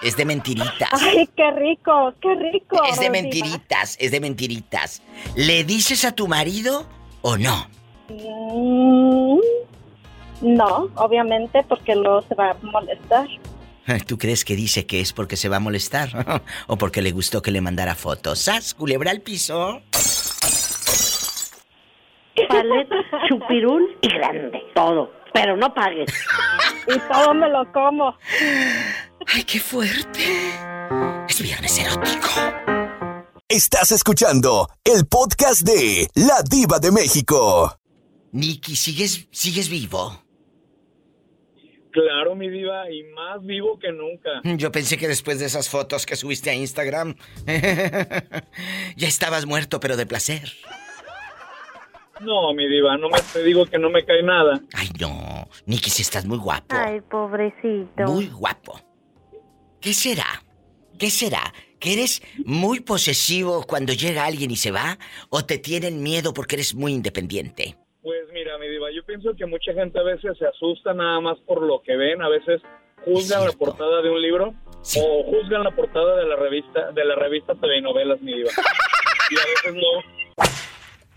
Es de mentiritas. Ay, qué rico, qué rico. Es de Diva. mentiritas, es de mentiritas. ¿Le dices a tu marido o no? Mm, no, obviamente, porque luego se va a molestar. ¿Tú crees que dice que es porque se va a molestar? ¿O porque le gustó que le mandara fotos? ¿Sas? ¿Culebra al piso? Palet, chupirul y grande. Todo. Pero no pagues. Y todo me lo como. ¡Ay, qué fuerte! Es viernes erótico. Estás escuchando el podcast de La Diva de México. Nicky, ¿sigues, sigues vivo? Claro, mi diva, y más vivo que nunca. Yo pensé que después de esas fotos que subiste a Instagram, ya estabas muerto, pero de placer. No, mi diva, no me te digo que no me cae nada. Ay, no. Nicky, si estás muy guapo. Ay, pobrecito. Muy guapo. ¿Qué será? ¿Qué será? ¿Que eres muy posesivo cuando llega alguien y se va? ¿O te tienen miedo porque eres muy independiente? Pues mira, mi diva, yo pienso que mucha gente a veces se asusta nada más por lo que ven, a veces juzgan la portada de un libro o juzgan la portada de la revista de la revista telenovelas, mi diva. Y a veces no.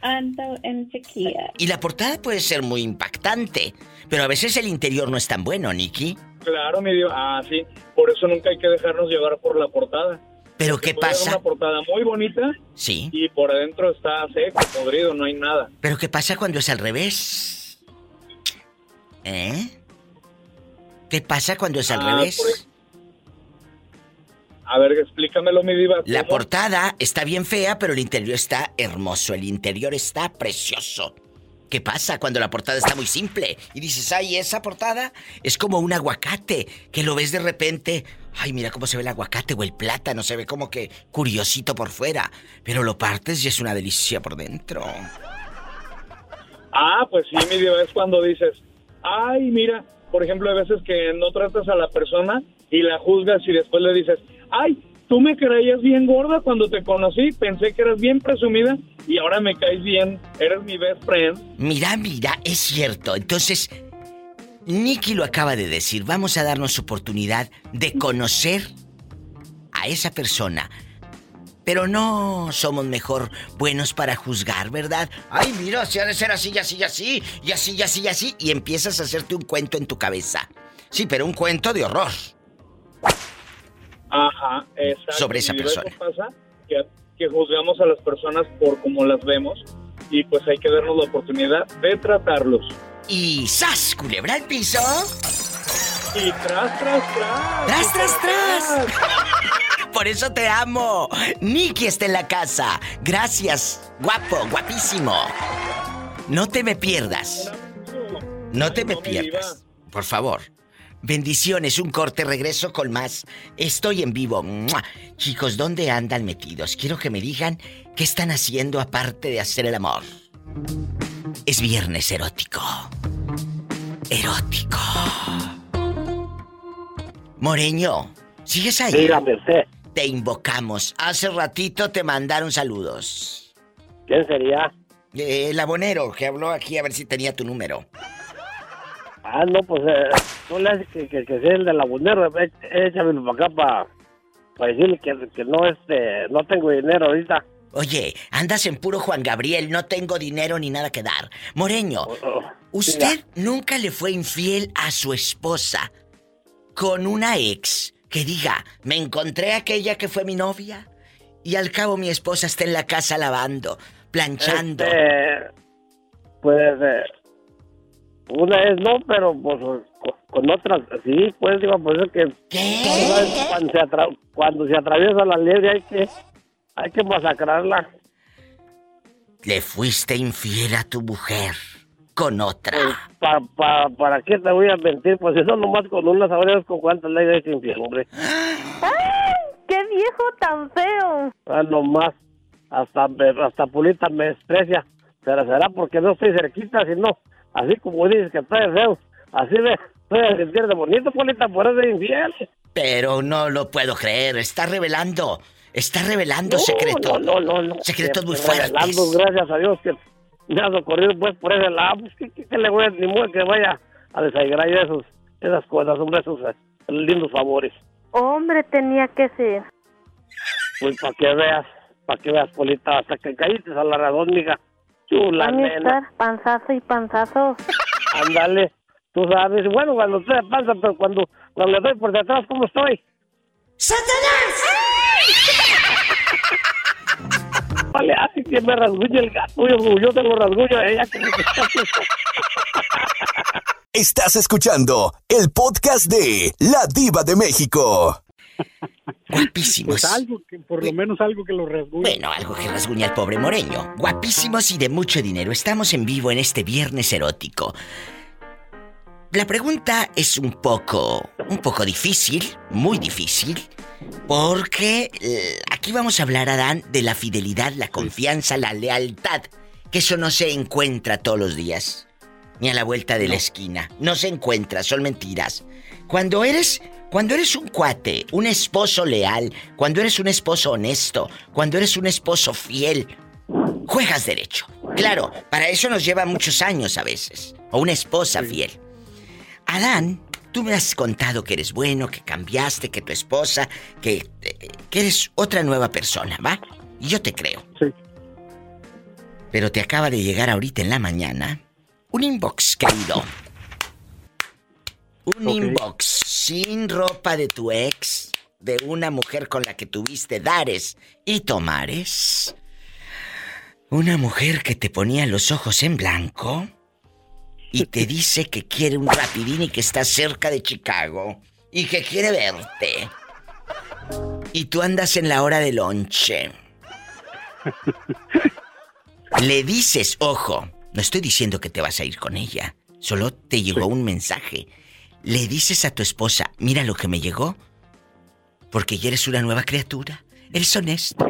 Ando en sequía. Y la portada puede ser muy impactante, pero a veces el interior no es tan bueno, Nicky. Claro, mi diva. Ah, sí. Por eso nunca hay que dejarnos llevar por la portada. ¿Pero qué Puede haber pasa? Una portada muy bonita Sí. y por adentro está seco, podrido, no hay nada. ¿Pero qué pasa cuando es al revés? ¿Eh? ¿Qué pasa cuando es al Ah, revés? A ver, explícamelo, mi diva. La portada está bien fea, pero el interior está hermoso. El interior está precioso. ¿Qué pasa cuando la portada está muy simple? Y dices, ay, esa portada es como un aguacate, que lo ves de repente. Ay, mira cómo se ve el aguacate o el plátano, se ve como que curiosito por fuera. Pero lo partes y es una delicia por dentro. Ah, pues sí, mi diva, es cuando dices, ay, mira, por ejemplo, hay veces que no tratas a la persona y la juzgas y después le dices, ay, tú me creías bien gorda cuando te conocí, pensé que eras bien presumida y ahora me caes bien, eres mi best friend. Mira, mira, es cierto. Entonces, Nicky lo acaba de decir. Vamos a darnos oportunidad de conocer a esa persona. Pero no somos mejor buenos para juzgar, ¿verdad? Ay, mira, si ha de ser así, y así, y así, y así, y así, y así. Y empiezas a hacerte un cuento en tu cabeza. Sí, pero un cuento de horror. Ajá, exacto. Sobre esa eso persona. pasa que, que juzgamos a las personas por cómo las vemos y pues hay que darnos la oportunidad de tratarlos. Y ¡zas! Culebra al piso. Y tras, tras, tras. ¡Tras, tras, tras! Por eso te amo. Nicky está en la casa. Gracias, guapo, guapísimo. No te me pierdas. No te me pierdas. Por favor. Bendiciones, un corte, regreso con más. Estoy en vivo. ¡Mua! Chicos, ¿dónde andan metidos? Quiero que me digan qué están haciendo aparte de hacer el amor. Es viernes erótico. Erótico. Moreño, ¿sigues ahí? Usted. Te invocamos. Hace ratito te mandaron saludos. ¿Quién sería? Eh, el abonero que habló aquí a ver si tenía tu número. Ah, no, pues eh, tú le haces que, que, que sea el del abonero, eh, échamelo para acá para decirle que, que no, este, no tengo dinero ahorita. Oye, andas en puro Juan Gabriel, no tengo dinero ni nada que dar. Moreño, ¿usted nunca le fue infiel a su esposa con una ex que diga, me encontré aquella que fue mi novia y al cabo mi esposa está en la casa lavando, planchando? Este, pues, eh, una vez no, pero pues con, con otras sí, pues digo, pues es que Cuando, se atra- cuando se atraviesa la liebre hay que, hay que masacrarla. Le fuiste infiel a tu mujer con otra. Pa, pa, ¿Para qué te voy a mentir? Pues eso nomás con unas sabores con cuántas le hay infiel, hombre. ¡Ay! ¡Qué viejo tan feo! Ah, nomás, hasta, me- hasta Pulita me desprecia. Pero será porque no estoy cerquita, sino, así como dices que estoy feo, así de, sentir de bonito, Pulita, por eso es infiel. Pero no lo puedo creer, está revelando Está revelando No, secretos. no, no, no. Secretos muy fuertes. revelando, gracias a Dios que me has ocurrido pues por ese lado. Pues, ¿qué, qué- qué le voy a ni modo que vaya a desaigrar yo esos, esas cosas, hombre, esos eh, lindos favores. Hombre, tenía que ser. Pues para que veas, para que veas, Polita, hasta que caíste a la mija. Chula, Van a nena. estar panzazo y panzazo. Ándale, tú sabes. Bueno, cuando usted pasa, pero cuando, cuando le doy por detrás, ¿cómo estoy? Vale, así que me rasguñe el gato. Yo, yo tengo rasguño a ella. que me- Estás escuchando el podcast de La Diva de México. Guapísimos. Pues algo, que, por lo menos algo que lo rasguñe. Bueno, algo que rasguña al pobre moreño. Guapísimos y de mucho dinero. Estamos en vivo en este viernes erótico. La pregunta es un poco, un poco difícil, muy difícil, porque eh, aquí vamos a hablar, Adán, de la fidelidad, la confianza, la lealtad, que eso no se encuentra todos los días, ni a la vuelta de la esquina. No se encuentra, son mentiras. Cuando eres, cuando eres un cuate, un esposo leal, cuando eres un esposo honesto, cuando eres un esposo fiel, juegas derecho. Claro, para eso nos lleva muchos años a veces, o una esposa fiel. Adán, tú me has contado que eres bueno, que cambiaste, que tu esposa, que, que eres otra nueva persona, ¿va? Y yo te creo. Sí. Pero te acaba de llegar ahorita en la mañana un inbox, querido. Un inbox sin ropa de tu ex, de una mujer con la que tuviste dares y tomares. Una mujer que te ponía los ojos en blanco y te dice que quiere un rapidín y que está cerca de Chicago y que quiere verte. Y tú andas en la hora de lonche. Le dices, ojo, no estoy diciendo que te vas a ir con ella, solo te llegó un mensaje. Le dices a tu esposa, mira lo que me llegó, porque ya eres una nueva criatura, eres honesto,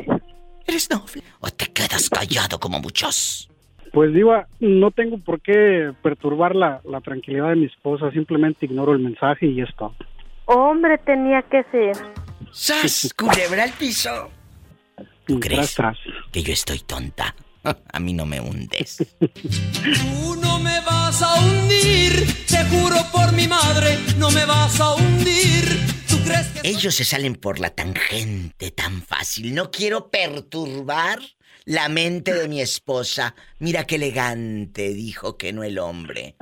eres noble, o te quedas callado como muchos. Pues Diva, no tengo por qué perturbar la, la tranquilidad de mi esposa, simplemente ignoro el mensaje y ya está. Hombre, tenía que ser. ¡Sas! Culebra al piso. ¿Tú crees tras. que yo estoy tonta? A mí no me hundes. Tú no me vas a hundir, te juro por mi madre, no me vas a hundir. ¿Tú crees que Ellos se salen por la tangente tan fácil. No quiero perturbar la mente de mi esposa. Mira qué elegante, dijo que no el hombre.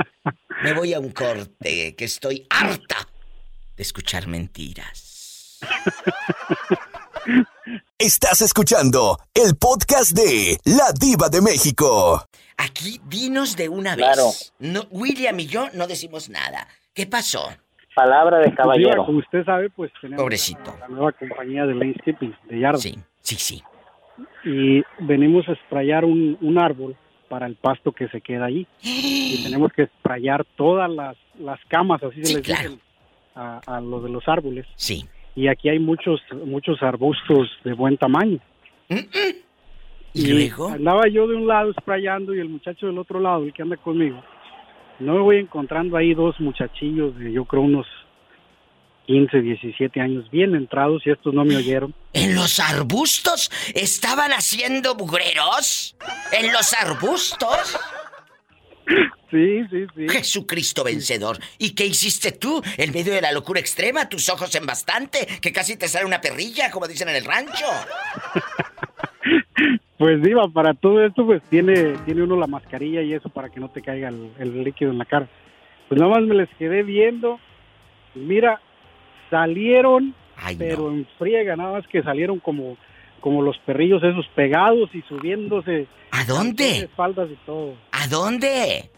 Me voy a un corte, que estoy harta de escuchar mentiras. Estás escuchando el podcast de La Diva de México. Aquí dinos de una vez. Claro. No, William y yo no decimos nada. ¿Qué pasó? Palabra de Pues, Diva, caballero. como usted sabe, pues tenemos Pobrecito. la nueva compañía de landscaping de yarda. Sí, sí, sí. Y venimos a sprayar un, un árbol para el pasto que se queda allí. Y tenemos que sprayar todas las, las camas, así se Sí, les claro. dicen, a, a lo de los árboles. Sí. Y aquí hay muchos muchos arbustos de buen tamaño. ¿Y luego? Andaba yo de un lado sprayando y el muchacho del otro lado, el que anda conmigo, no me voy encontrando ahí dos muchachillos de yo creo unos 15, 17 años, bien entrados y estos no me oyeron. ¿En los arbustos estaban haciendo mugreros? ¿En los arbustos? Sí, sí, sí. Jesucristo vencedor. ¿Y qué hiciste tú en medio de la locura extrema? Tus ojos en bastante, que casi te sale una perrilla, como dicen en el rancho. Pues Diva, para todo esto pues tiene, tiene uno la mascarilla y eso para que no te caiga el, el líquido en la cara. Pues nada más me les quedé viendo mira, salieron, pero en friega, nada más que salieron como, como los perrillos esos pegados y subiéndose. ¿A dónde? Espaldas y todo. ¿A dónde?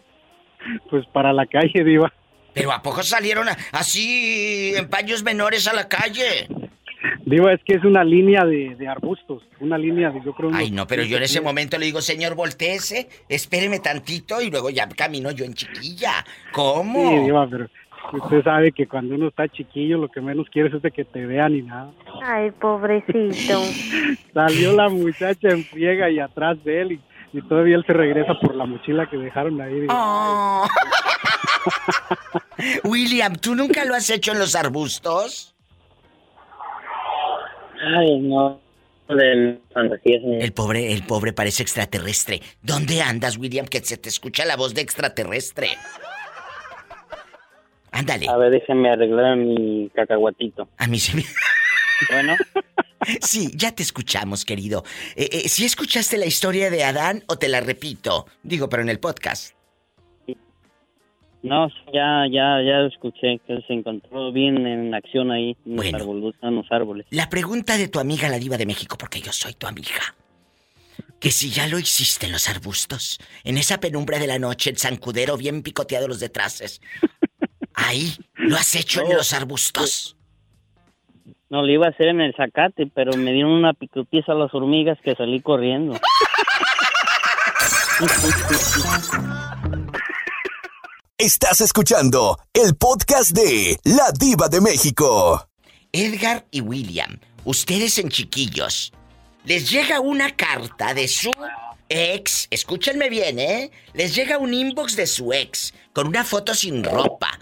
Pues para la calle, Diva. ¿Pero a poco salieron así en paños menores a la calle? Diva, es que es una línea de, de arbustos, una línea de yo creo... Ay, no, pero yo en ese 15 momento le digo, señor, volteese, espéreme tantito y luego ya camino yo en chiquilla. ¿Cómo? Sí, Diva, pero usted sabe que cuando uno está chiquillo lo que menos quieres es de que te vean ni nada. Ay, pobrecito. Salió la muchacha en friega y atrás de él y, y todavía él se regresa por la mochila que dejaron ahí. Oh. William, ¿tú nunca lo has hecho en los arbustos? Ay, no. El pobre, el pobre parece extraterrestre. ¿Dónde andas, William? Que se te escucha la voz de extraterrestre. Ándale. A ver, déjame arreglar mi cacahuatito. A mí se me... Bueno. Sí, ya te escuchamos, querido. Eh, eh, ¿Sí escuchaste la historia de Adán o te la repito? Digo, pero en el podcast. No, ya, ya, ya escuché que se encontró bien en acción ahí, en los, Bueno. árboles, en los árboles. La pregunta de tu amiga la diva de México, porque yo soy tu amiga. Que si ya lo hiciste en los arbustos, en esa penumbra de la noche, el zancudero bien picoteado los detraces. Ahí, lo has hecho en los arbustos. No, lo iba a hacer en el zacate, pero me dieron una picotiza a las hormigas que salí corriendo. Estás escuchando el podcast de La Diva de México. Edgar y William, ustedes en chiquillos, les llega una carta de su ex, escúchenme bien, ¿eh? Les llega un inbox de su ex con una foto sin ropa.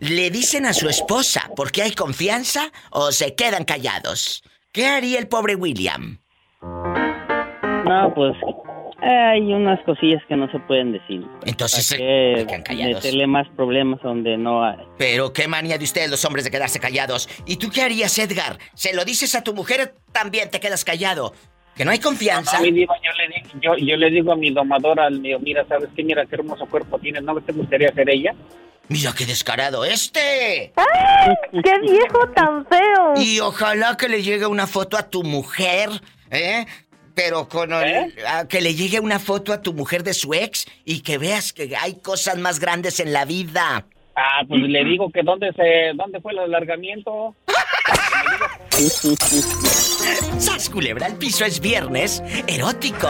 Le dicen a su esposa por qué hay confianza o se quedan callados. ¿Qué haría el pobre William? No, pues hay unas cosillas que no se pueden decir. Entonces se ¿Para qué quedan callados. meterle más problemas donde no hay. Pero qué manía de ustedes los hombres de quedarse callados. ¿Y tú qué harías, Edgar? ¿Se lo dices a tu mujer también te quedas callado? ¿Que no hay confianza? A mí, Diva, yo, le digo, yo, yo le digo a mi domadora, al mío, mira, ¿sabes qué? Mira qué hermoso cuerpo tienes, ¿no te gustaría ser ella? Mira qué descarado este. ¡Ay! ¡Qué viejo tan feo! Y ojalá que le llegue una foto a tu mujer, ¿eh? Pero con el- a que le llegue una foto a tu mujer de su ex y que veas que hay cosas más grandes en la vida. Ah, pues le digo que dónde se, dónde fue el alargamiento. ¡Sas, culebra! El piso es viernes erótico.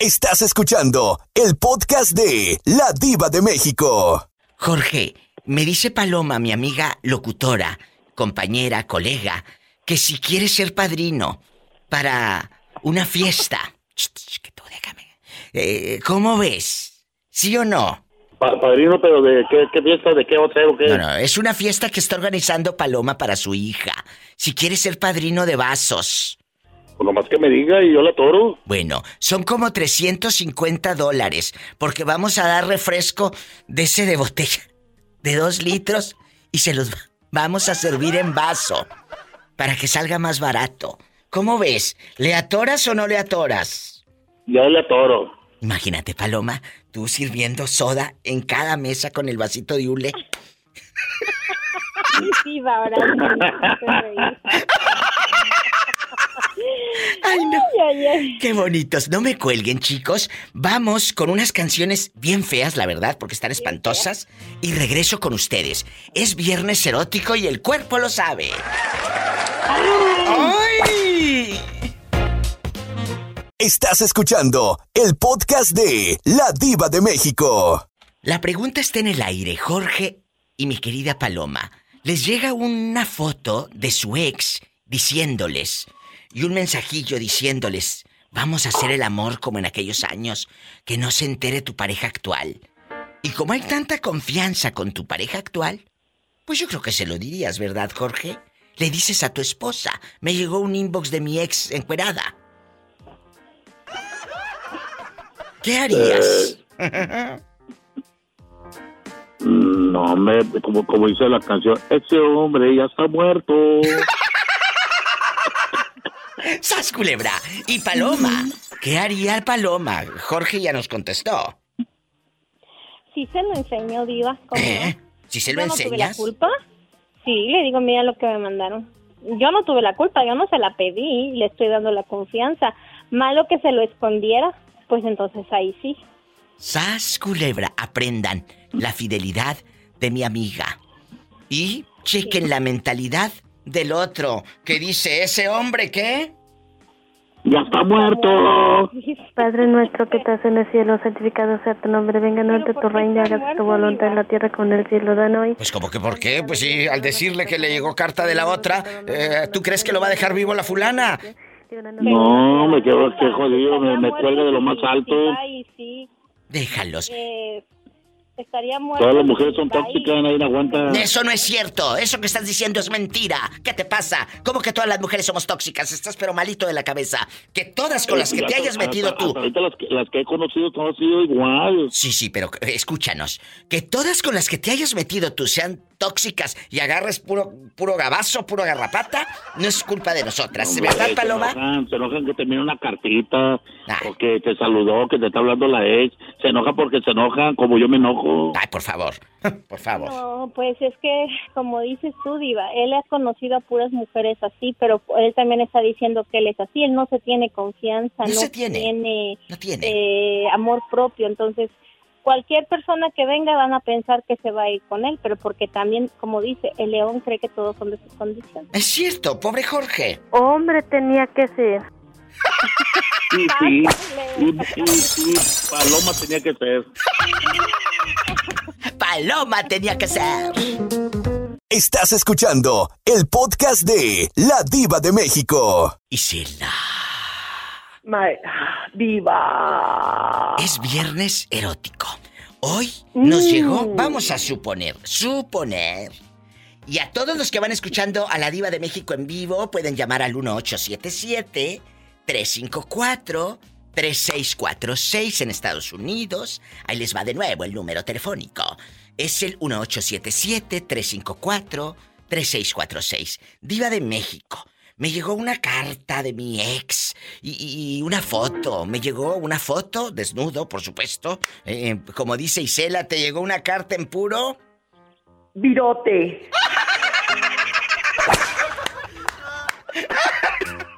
Estás escuchando el podcast de La Diva de México. Jorge, me dice Paloma, mi amiga locutora, compañera, colega, que si quieres ser padrino para una fiesta. Ch, ch, que tú déjame. Eh, ¿Cómo ves? ¿Sí o no? Pa- padrino, pero ¿de qué, qué fiesta? ¿De qué hotel o qué? No, no, es una fiesta que está organizando Paloma para su hija. Si quieres ser padrino de vasos. Pues nomás que me diga y yo la toro. Bueno, son como 350 dólares, porque vamos a dar refresco de ese de botella, de dos litros, y se los va- vamos a servir en vaso, para que salga más barato. ¿Cómo ves? ¿Le atoras o no le atoras? Yo la toro. Imagínate, Paloma, tú sirviendo soda en cada mesa con el vasito de hule. Sí, va, ahora. Ay, no. Ay, ay. Qué bonitos. No me cuelguen, chicos. Vamos con unas canciones bien feas, la verdad, porque están espantosas. Y regreso con ustedes. Es viernes erótico y el cuerpo lo sabe. ¡Ay! Estás escuchando el podcast de La Diva de México. La pregunta está en el aire, Jorge y mi querida Paloma. Les llega una foto de su ex diciéndoles, y un mensajillo diciéndoles, vamos a hacer el amor como en aquellos años, que no se entere tu pareja actual. Y como hay tanta confianza con tu pareja actual, pues yo creo que se lo dirías, ¿verdad, Jorge? Le dices a tu esposa, me llegó un inbox de mi ex encuerada. ¿Qué harías? No, hombre, como, como dice la canción, ese hombre ya está muerto. ¡Sas, culebra! Y Paloma. ¿Qué haría el Paloma? Jorge ya nos contestó. Sí se lo enseñó, Diva. ¿cómo ¿Eh? Si se lo Yo no tuve la enseñas. culpa. Sí, le digo, mira lo que me mandaron. Yo no tuve la culpa, yo no se la pedí, le estoy dando la confianza. Malo que se lo escondiera, pues entonces ahí sí. ¡Sas, culebra! Aprendan la fidelidad de mi amiga. Y chequen la mentalidad del otro, que dice, ¿ese hombre qué? Ya está muerto. Padre nuestro que estás en el cielo, santificado sea tu nombre, venga a tu reino, hágase tu voluntad en la tierra como en el cielo. Danos hoy. Pues como que por qué, pues sí, al decirle que le llegó carta de la otra, eh, ¿tú crees que lo va a dejar vivo la fulana? No, me quedo que jodido, me, me cuelga de lo más alto. Ay, sí. Déjalos. Eh, estaría muerto. Todas las mujeres son tóxicas, nadie aguanta. Eso no es cierto. Eso que estás diciendo es mentira. ¿Qué te pasa? ¿Cómo que todas las mujeres somos tóxicas? Estás pero malito de la cabeza. Que todas con las que te hayas metido tú. Hasta ahorita las que, las que he conocido todas han sido igual. Sí, sí, pero eh, escúchanos. Que todas con las que te hayas metido tú sean tóxicas y agarres puro, puro gabazo, puro garrapata, no es culpa de nosotras. ¿Verdad, se Paloma? enojan, se enojan que te mire una cartita, o que te saludó, que te está hablando la ex. Se enojan porque se enojan, como yo me enojo. Ay, por favor, por favor. No, pues es que, como dices tú, Diva, él ha conocido a puras mujeres así, pero él también está diciendo que él es así. Él no se tiene confianza, No no, se tiene, no tiene. eh, amor propio. Entonces, cualquier persona que venga van a pensar que se va a ir con él, pero porque también, como dice, el león cree que todos son de sus condiciones. Es cierto, pobre Jorge. Hombre tenía que ser. Sí, sí. Y, y- y Paloma tenía que ser. Paloma tenía que ser. Estás escuchando el podcast de La Diva de México. Isela. My, diva. Es viernes erótico. Hoy nos Mm. llegó, vamos a suponer, suponer. Y a todos los que van escuchando a la Diva de México en vivo pueden llamar al 1877-354-3646 en Estados Unidos. Ahí les va de nuevo el número telefónico. Es el 1877-354-3646. Diva de México. Me llegó una carta de mi ex y, y una foto. Me llegó una foto, desnudo, por supuesto. Eh, como dice Isela, ¿te llegó una carta en puro? Virote.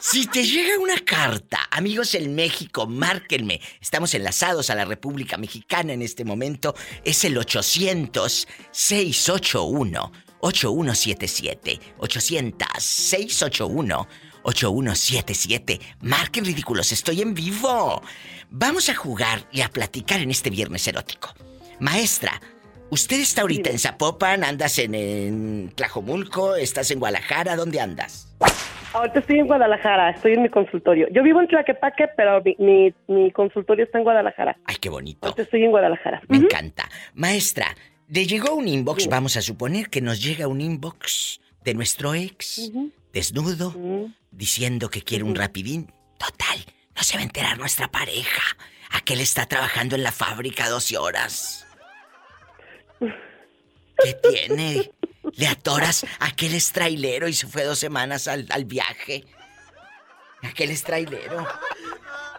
Si te llega una carta, amigos en México, márquenme. Estamos enlazados a la República Mexicana en este momento. Es el 800-681-8177. 800-681-8177. Marquen ridículos, estoy en vivo. Vamos a jugar y a platicar en este viernes erótico. Maestra, ¿usted está ahorita en Zapopan? ¿Andas en, en Tlajomulco? ¿Estás en Guadalajara? ¿Dónde andas? Ahorita estoy en Guadalajara, estoy en mi consultorio. Yo vivo en Tlaquepaque, pero mi, mi, mi consultorio está en Guadalajara. Ay, qué bonito. Ahorita estoy en Guadalajara. Me encanta. Maestra, le llegó un inbox, vamos a suponer que nos llega un inbox de nuestro ex, desnudo, diciendo que quiere un rapidín. Total, no se va a enterar nuestra pareja. Aquel está trabajando en la fábrica 12 horas. ¿Qué tiene? Le atoras, aquel es trailero y se fue dos semanas al, al viaje. Aquel es trailero.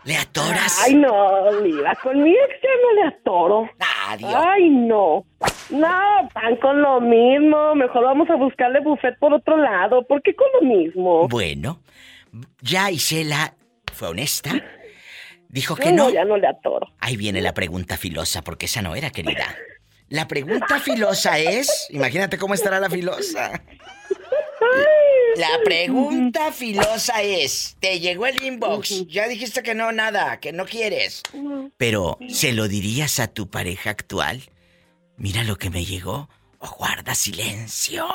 Le atoras. Ay, no, mira, con mi ex ya no le atoro. Adiós. Ay, no. No, van con lo mismo. Mejor vamos a buscarle buffet por otro lado. ¿Por qué con lo mismo? Bueno, ya Isela fue honesta. Dijo que Ay, no. ya no le atoro. Ahí viene la pregunta filosa, porque esa no era, querida. La pregunta filosa es. Imagínate cómo estará la filosa. La pregunta filosa es: ¿te llegó el inbox? Ya dijiste que no, nada, que no quieres. Pero, ¿se lo dirías a tu pareja actual? Mira lo que me llegó. O guarda silencio.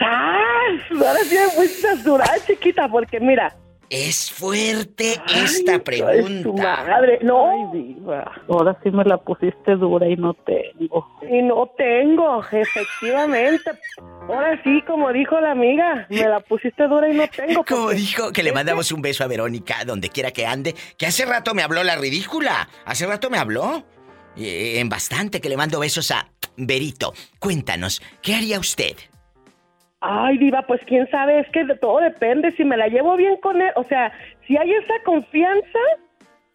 ¡Ah! Ahora sí me fuiste a durar, chiquita, porque mira. Es fuerte Ay, esta pregunta. madre, no. Ay, diva. Ahora sí me la pusiste dura y no tengo. Y no tengo, efectivamente. Ahora sí, como dijo la amiga, me la pusiste dura y no tengo. Como dijo que le mandamos un beso a Verónica, donde quiera que ande, que hace rato me habló la ridícula. Hace rato me habló. Eh, en bastante que le mando besos a Verito. Cuéntanos, ¿qué haría usted? Ay, Diva, pues quién sabe, es que de todo depende. Si me la llevo bien con él, o sea, si hay esa confianza,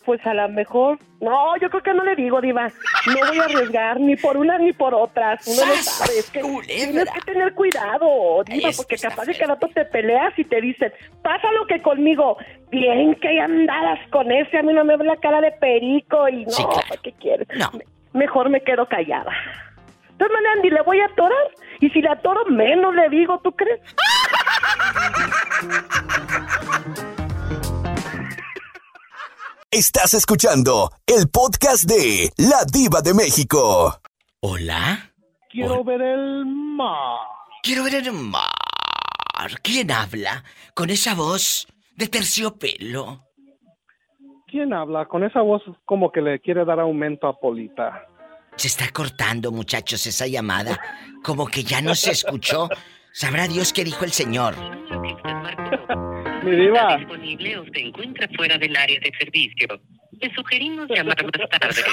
pues a lo mejor. No, yo creo que no le digo, Diva. No voy a arriesgar ni por una ni por otras. Uno no sabe. Es que tienes que tener cuidado, Diva, porque capaz de que al rato te peleas y te dicen, pasa lo que conmigo. Bien que andadas con ese, a mí no me ve la cara de perico y no, Sí, claro. ¿para qué quieres? Me- Mejor me quedo callada. Entonces, manera, ni le voy a atorar. Y si le atoro, menos le digo, ¿tú crees? Estás escuchando el podcast de La Diva de México. ¿Hola? Quiero ver el mar. Quiero ver el mar. ¿Quién habla con esa voz de terciopelo? ¿quién habla? Con esa voz como que le quiere dar aumento a Polita. Se está cortando, muchachos, esa llamada. Como que ya no se escuchó. Sabrá Dios qué dijo el señor. Mi diva. disponible o se encuentra fuera del área de servicio. Le sugerimos llamar más tarde.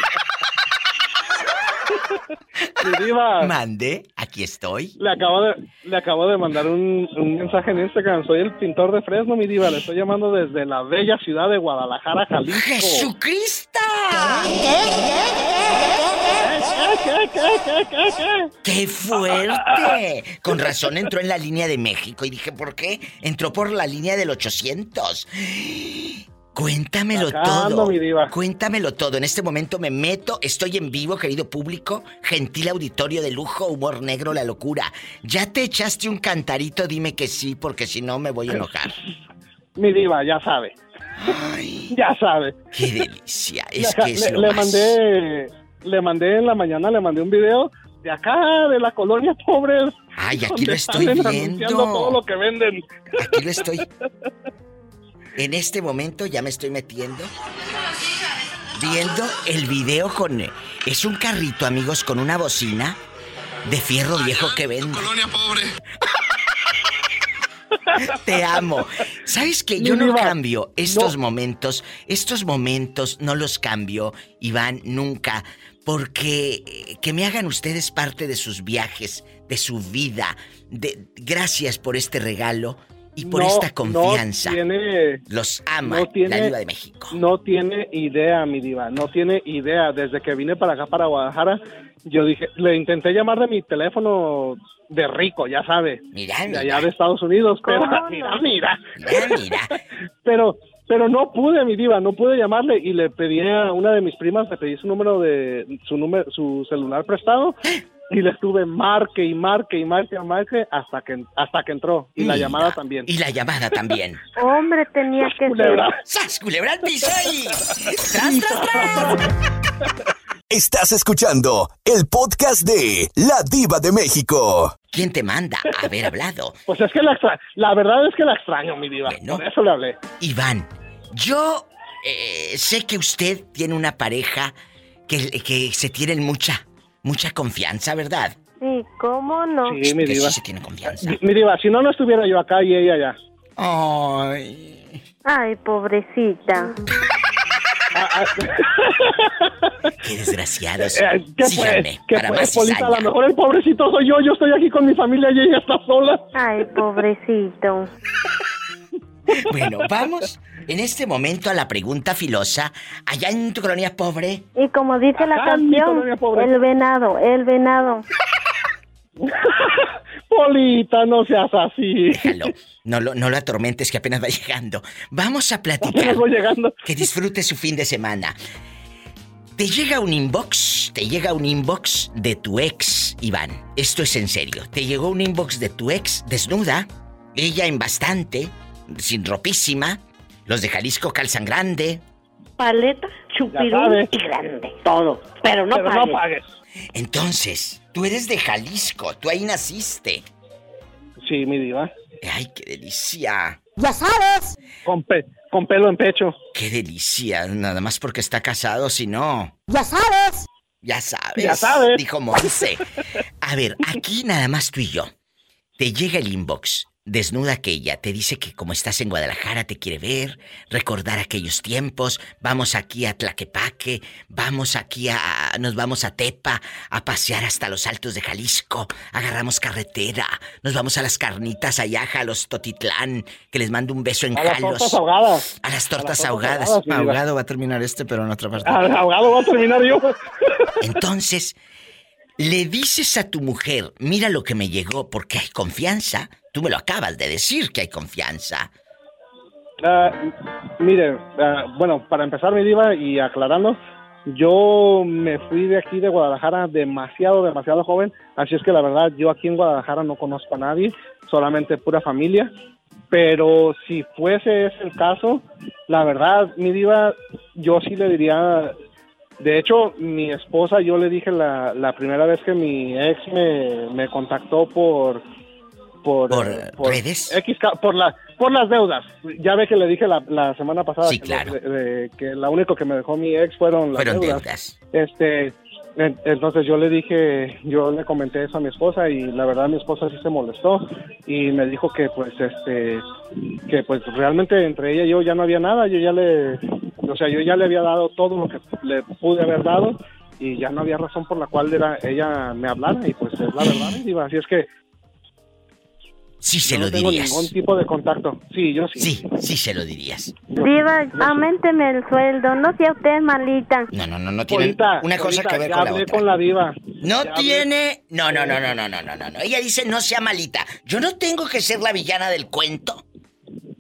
Mi diva. Mande, aquí estoy. Le acabo de, le acabo de mandar un, un mensaje en Instagram. Soy el pintor de Fresno, mi diva. Le estoy llamando desde la bella ciudad de Guadalajara, Jalisco. ¡Jesucristo! ¿Qué, qué, qué, qué, qué? ¡Qué fuerte! Con razón entró en la línea de México y dije, ¿por qué? Entró por la línea del 800. Cuéntamelo Acá todo. ando, mi diva. Cuéntamelo todo. En este momento me meto, estoy en vivo, querido público, gentil auditorio de lujo, humor negro, la locura. ¿Ya te echaste un cantarito? Dime que sí, porque si no me voy a enojar. Mi diva, ya sabe. Ya sabe. ¡Qué delicia! Le, Es que es le- lo le más. mandé, le mandé en la mañana, le mandé un video de acá, de la colonia pobre. Ay, aquí lo estoy viendo. todo lo que venden. Aquí lo estoy. En este momento ya me estoy metiendo. Viendo el video con. Es un carrito, amigos, con una bocina de fierro viejo que vende. Colonia pobre. Te amo. ¿Sabes qué? Mi Yo no cambio estos momentos. Estos momentos no los cambio, Iván, nunca. Porque eh, que me hagan ustedes parte de sus viajes, de su vida. De, gracias por este regalo y por No, esta no confianza. tiene- Los ama no tiene, la Diva de México. No tiene idea, mi diva, no tiene idea. Desde que vine para acá, para Guadalajara, yo dije, le intenté llamar de mi teléfono de rico, ya sabe. Mira, de mira. allá de Estados Unidos, pero ¿Cómo mira, no? mira. Mira, mira. pero, pero no pude, mi diva, no pude llamarle y le pedí a una de mis primas, le pedí su número de, su número, su celular prestado y le estuve marque y marque y marque y marque hasta que, hasta que entró y la Mira. llamada también. Y la llamada también. Hombre, tenía que ser. Culebra. ¡Sas, culebra! ¡Tras, tras, tras! Estás escuchando el podcast de La Diva de México. ¿Quién te manda a haber hablado? Pues es que la, extra- la verdad es que la extraño, mi diva. Por eso le hablé. Iván, yo eh, sé que usted tiene una pareja que, que se tienen mucha, mucha confianza, ¿verdad? Sí, ¿cómo no? Sí, mi diva. sí se tiene confianza. Mi, diva, si no, no estuviera yo acá y ella allá. Ay. Ay, pobrecita. Qué desgraciados. Eh, ¿Qué Síganme fue? ¿Qué para fue, más Polita? A lo mejor el pobrecito soy yo. Yo estoy aquí con mi familia y ella está sola. Ay, pobrecito. Bueno, vamos en este momento a la pregunta filosa. Allá en tu colonia pobre, Y como dice la canción, el venado, el venado. Polita, no seas así. déjalo. No lo, no lo atormentes que apenas va llegando. Vamos a platicar. Apenas voy llegando. Que disfrute su fin de semana. Te llega un inbox, te llega un inbox de tu ex, Iván. Esto es en serio. Te llegó un inbox de tu ex desnuda, ella en bastante, sin ropísima. Los de Jalisco calzan grande. Paleta, sabes. y grande. Todo. Pero no Pero pagues. no pagues. Entonces, tú eres de Jalisco, tú ahí naciste. Sí, mi diva. Ay, qué delicia. Ya sabes. Con, pe- con pelo en pecho. Qué delicia, nada más porque está casado, si no. Ya sabes. Ya sabes. Ya sabes. Dijo Monse. A ver, aquí nada más tú y yo. Te llega el inbox. Desnuda aquella, te dice que como estás en Guadalajara te quiere ver, recordar aquellos tiempos, vamos aquí a Tlaquepaque, vamos aquí a... nos vamos a Tepa, a pasear hasta los altos de Jalisco, agarramos carretera, nos vamos a las carnitas allá, a los Totitlán, que les mando un beso en A las Jalos. tortas ahogadas. A las tortas tortas ahogadas. ahogadas. Ahogado va a terminar este, pero en otra parte. Ahogado va a terminar yo. Entonces, le dices a tu mujer, mira lo que me llegó porque hay confianza. Tú me lo acabas de decir que hay confianza. Ah, mire, ah, bueno, para empezar mi diva y aclarando, yo me fui de aquí de Guadalajara demasiado, demasiado joven, así es que la verdad yo aquí en Guadalajara no conozco a nadie, solamente pura familia, pero si fuese ese el caso, la verdad mi diva, yo sí le diría, de hecho mi esposa, yo le dije la, la primera vez que mi ex me, me contactó por por, ¿Por eh, redes? X, por, la, por las deudas. Ya ve que le dije la, la semana pasada Sí, que, claro. de- de- que la único que me dejó mi ex fueron las Fueron deudas. deudas. Este, en- entonces yo le dije, yo le comenté eso a mi esposa y la verdad mi esposa sí se molestó y me dijo que pues este, que pues realmente entre ella y yo ya no había nada, yo ya le, o sea, yo ya le había dado todo lo que le pude haber dado y ya no había razón por la cual era, ella me hablara y pues es la verdad, mi diva. Así es que Sí se no lo tengo dirías. ningún tipo de contacto. Sí, yo sí. Sí, sí se lo dirías. Diva, aumenteme el sueldo. No sea usted malita. No, no, no, no tiene una cosa que ver ya con hablé la otra. con la diva. No ya tiene... Hablé. No, no, no, no, no, no, no, no. Ella dice no sea malita. Yo no tengo que ser la villana del cuento.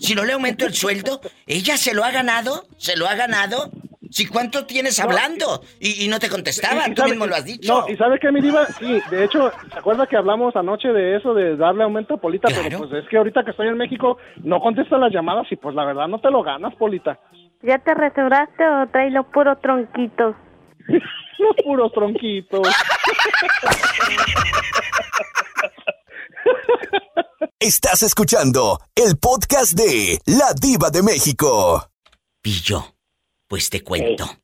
Si no le aumento el sueldo, ella se lo ha ganado, se lo ha ganado. Si cuánto tienes hablando y, y no te contestaba, Y- y tú sabe- mismo lo has dicho. No, y sabe que mi diva, sí, de hecho, ¿se acuerda que hablamos anoche de eso, de darle aumento a Polita? Pero pues es que ahorita que estoy en México no contesta las llamadas y pues la verdad no te lo ganas, Polita. ¿Ya te restauraste o traes los puros tronquitos? Los puros tronquitos. Estás escuchando el podcast de La Diva de México. Pillo, pues te cuento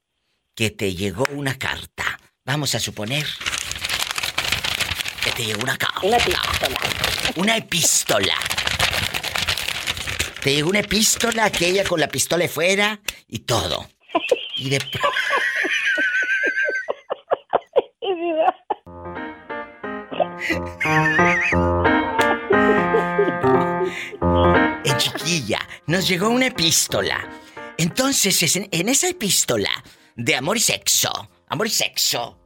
que te llegó una carta. Vamos a suponer que te llegó una carta. Una epístola. Una epístola. Te llegó una epístola, aquella con la pistola de fuera y todo. Y de nos llegó una epístola. Entonces, es en, en esa epístola de amor y sexo, amor y sexo,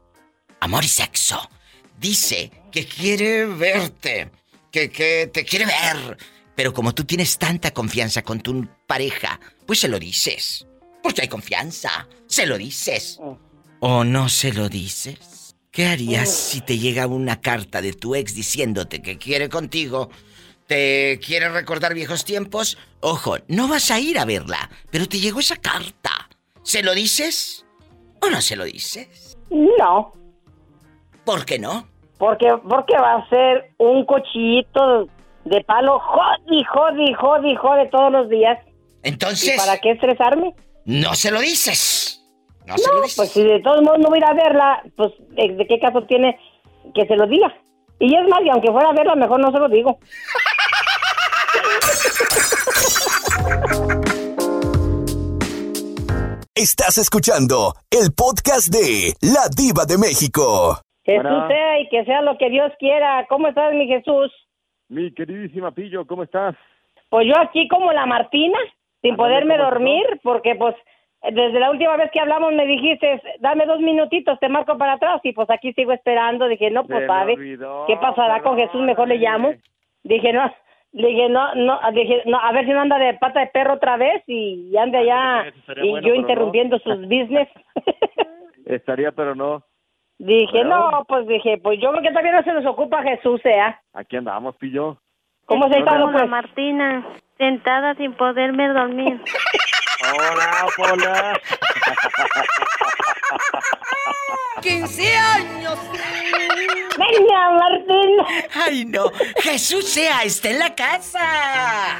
amor y sexo, dice que quiere verte, que, que te quiere ver. Pero como tú tienes tanta confianza con tu pareja, pues se lo dices. Porque hay confianza, se lo dices. ¿O no se lo dices? ¿Qué harías si te llega una carta de tu ex diciéndote que quiere contigo? ¿Te quiere recordar viejos tiempos? Ojo, no vas a ir a verla, pero te llegó esa carta. ¿Se lo dices? ¿O no se lo dices? No, ¿Por qué no? porque, porque va a ser un cochillito de palo jodi, jodi, jodi, jodi todos los días. Entonces- ¿Y para qué estresarme? No se lo dices. No, No, se lo dices. pues si de todos modos no voy a ir a verla, pues ¿de, de qué caso tiene que se lo diga? Y es más, y aunque fuera a verla, mejor no se lo digo. Estás escuchando el podcast de La Diva de México. Jesús Bueno. sea y que sea lo que Dios quiera. ¿Cómo estás, mi Jesús? Mi queridísima Pillo, ¿cómo estás? Pues yo aquí como la Martina, sin poderme ¿cómo dormir, porque pues desde la última vez que hablamos me dijiste, dame dos minutitos, te marco para atrás, y pues aquí sigo esperando. Dije, no, pues sabe, ¿qué pasará con Jesús? Mejor le llamo. Dije, no, le dije, no, no, dije, no, a ver si no anda de pata de perro otra vez y, y ande allá, estaría y bueno, yo interrumpiendo sus business. Estaría, pero no. Dije, no, pues dije, pues yo creo que todavía no se nos ocupa Jesús, ¿eh? Aquí andamos, Pillo. ¿Cómo se la pues? Martina, sentada sin poderme dormir. Hola, hola. 15 años. Venga, Martín. Ay, no. Jesús sea, está en la casa.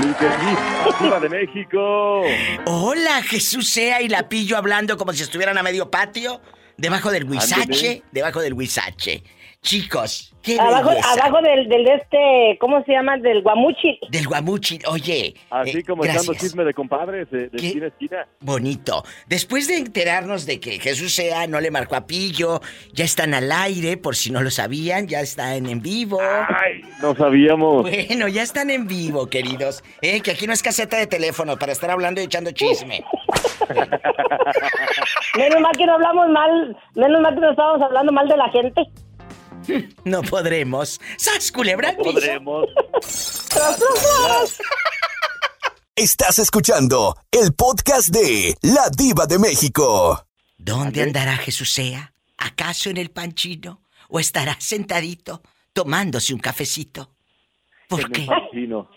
Mi Diva de México. Hola, Jesús sea y la pillo hablando como si estuvieran a medio patio, debajo del huizache, debajo del huizache. Chicos, qué Abajo, belleza. abajo del, del de este, ¿cómo se llama? Del guamuchi. Del guamuchi, oye. Así eh, como echando chisme de compadres de, de ¿Qué? esquina a esquina. Bonito. Después de enterarnos de que Jesús sea no le marcó a Pillo, ya están al aire, por si no lo sabían, ya están en vivo. Ay, no sabíamos. Bueno, ya están en vivo, queridos. Eh, que aquí no es caseta de teléfono para estar hablando y echando chisme. Menos mal que no hablamos mal, menos mal que no estábamos hablando mal de la gente. No podremos. ¡Sas, culebra! piso! Podremos. Tras, tras, tras. Estás escuchando el podcast de La Diva de México. ¿Dónde andará Jesús sea? ¿Acaso en el panchino? ¿O estará sentadito tomándose un cafecito? ¿Por En el qué? Panchino.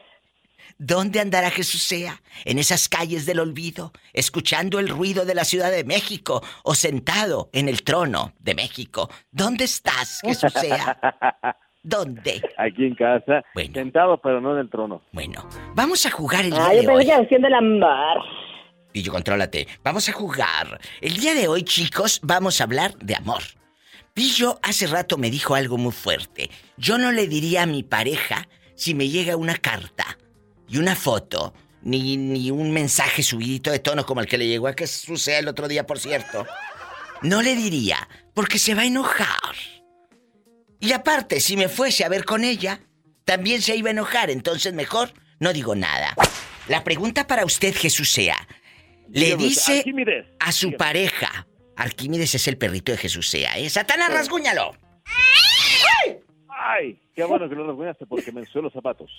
¿Dónde andará Jesús sea? ¿En esas calles del olvido? ¿Escuchando el ruido de la Ciudad de México? ¿O sentado en el trono de México? ¿Dónde estás, Jesús sea? ¿Dónde? Aquí en casa, sentado pero no en el trono. Bueno, vamos a jugar el día de hoy. que haciendo el amor. Y yo contrólate. Vamos a jugar. El día de hoy, chicos, vamos a hablar de amor. Pillo hace rato me dijo algo muy fuerte. Yo no le diría a mi pareja si me llega una carta y una foto, ni, ni un mensaje subidito de tono como el que le llegó a que suceda el otro día, por cierto. No le diría, porque se va a enojar. Y aparte, si me fuese a ver con ella, también se iba a enojar, entonces mejor no digo nada. La pregunta para usted, Jesús sea, le dice a su pareja, Arquímedes es el perrito de Jesús sea, ¿eh? Satanás, rasguñalo. Ay, qué bueno que lo rasguñaste porque me ensució los zapatos.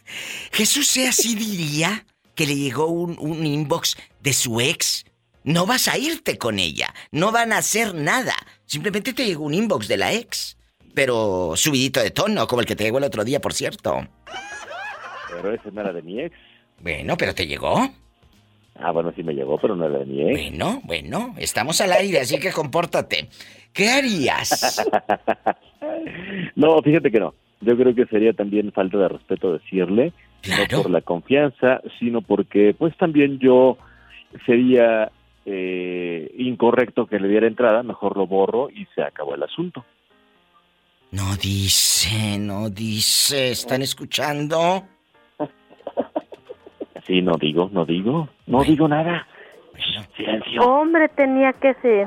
Jesús sea sí diría que le llegó un, un inbox de su ex. No vas a irte con ella, no van a hacer nada. Simplemente te llegó un inbox de la ex. Pero subidito de tono, como el que te llegó el otro día, por cierto. Pero ese no era de mi ex. Bueno, pero te llegó. Ah, bueno, sí me llegó, pero no era de mi ex. Bueno, bueno, estamos al aire, así que compórtate. ¿Qué harías? No, fíjate que no. Yo creo que sería también falta de respeto decirle, no por la confianza, sino porque pues también yo sería eh, incorrecto que le diera entrada, mejor lo borro y se acabó el asunto. No dice, no dice. ¿Están escuchando? Sí, no digo, no digo, no digo nada. Silencio. Hombre, tenía que ser.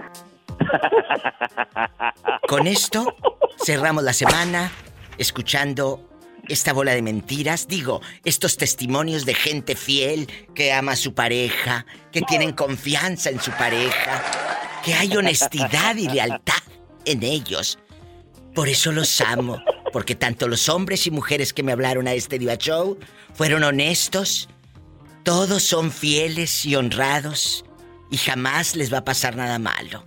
Con esto cerramos la semana escuchando esta bola de mentiras. Digo, estos testimonios de gente fiel que ama a su pareja, que tienen confianza en su pareja, que hay honestidad y lealtad en ellos. Por eso los amo, porque tanto los hombres y mujeres que me hablaron a este Diva Show fueron honestos. Todos son fieles y honrados y jamás les va a pasar nada malo.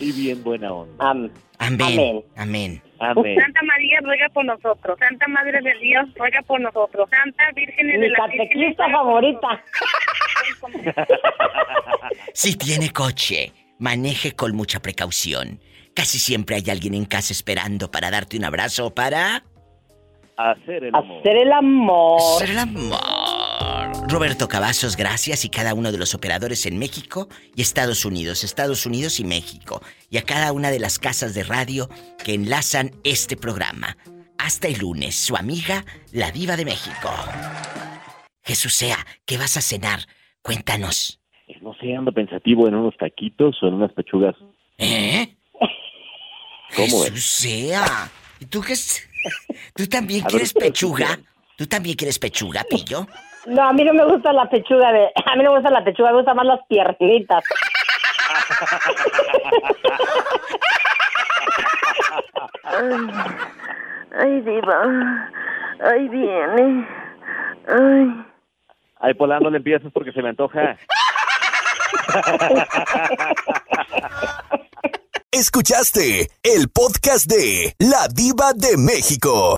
Y bien buena onda. Amén. Amén. Amén. Amén. Santa María ruega por nosotros. Santa Madre de Dios ruega por nosotros. Santa Virgen de Mi la catequista favorita. Si tiene coche, maneje con mucha precaución. Casi siempre hay alguien en casa esperando para darte un abrazo o para Hacer el amor. Hacer el amor. hacer el amor. Roberto Cavazos, gracias y cada uno de los operadores en México y Estados Unidos, Estados Unidos y México, y a cada una de las casas de radio que enlazan este programa. Hasta el lunes, su amiga, la diva de México. Jesús sea, ¿qué vas a cenar? Cuéntanos. No sé, ando pensativo en unos taquitos o en unas pechugas. ¿Eh? ¿Cómo Jesús sea. ¿Y tú qué es? ¿Tú también A quieres pechuga? ¿Tú también quieres pechuga, Pillo? No, a mí no me gusta la pechuga de... A mí no me gusta la pechuga, me gustan más las piernitas. Ay, ay, diva. Ay, viene. Ay. Ay, Pola, no le empieces porque se me antoja. Escuchaste el podcast de La Diva de México.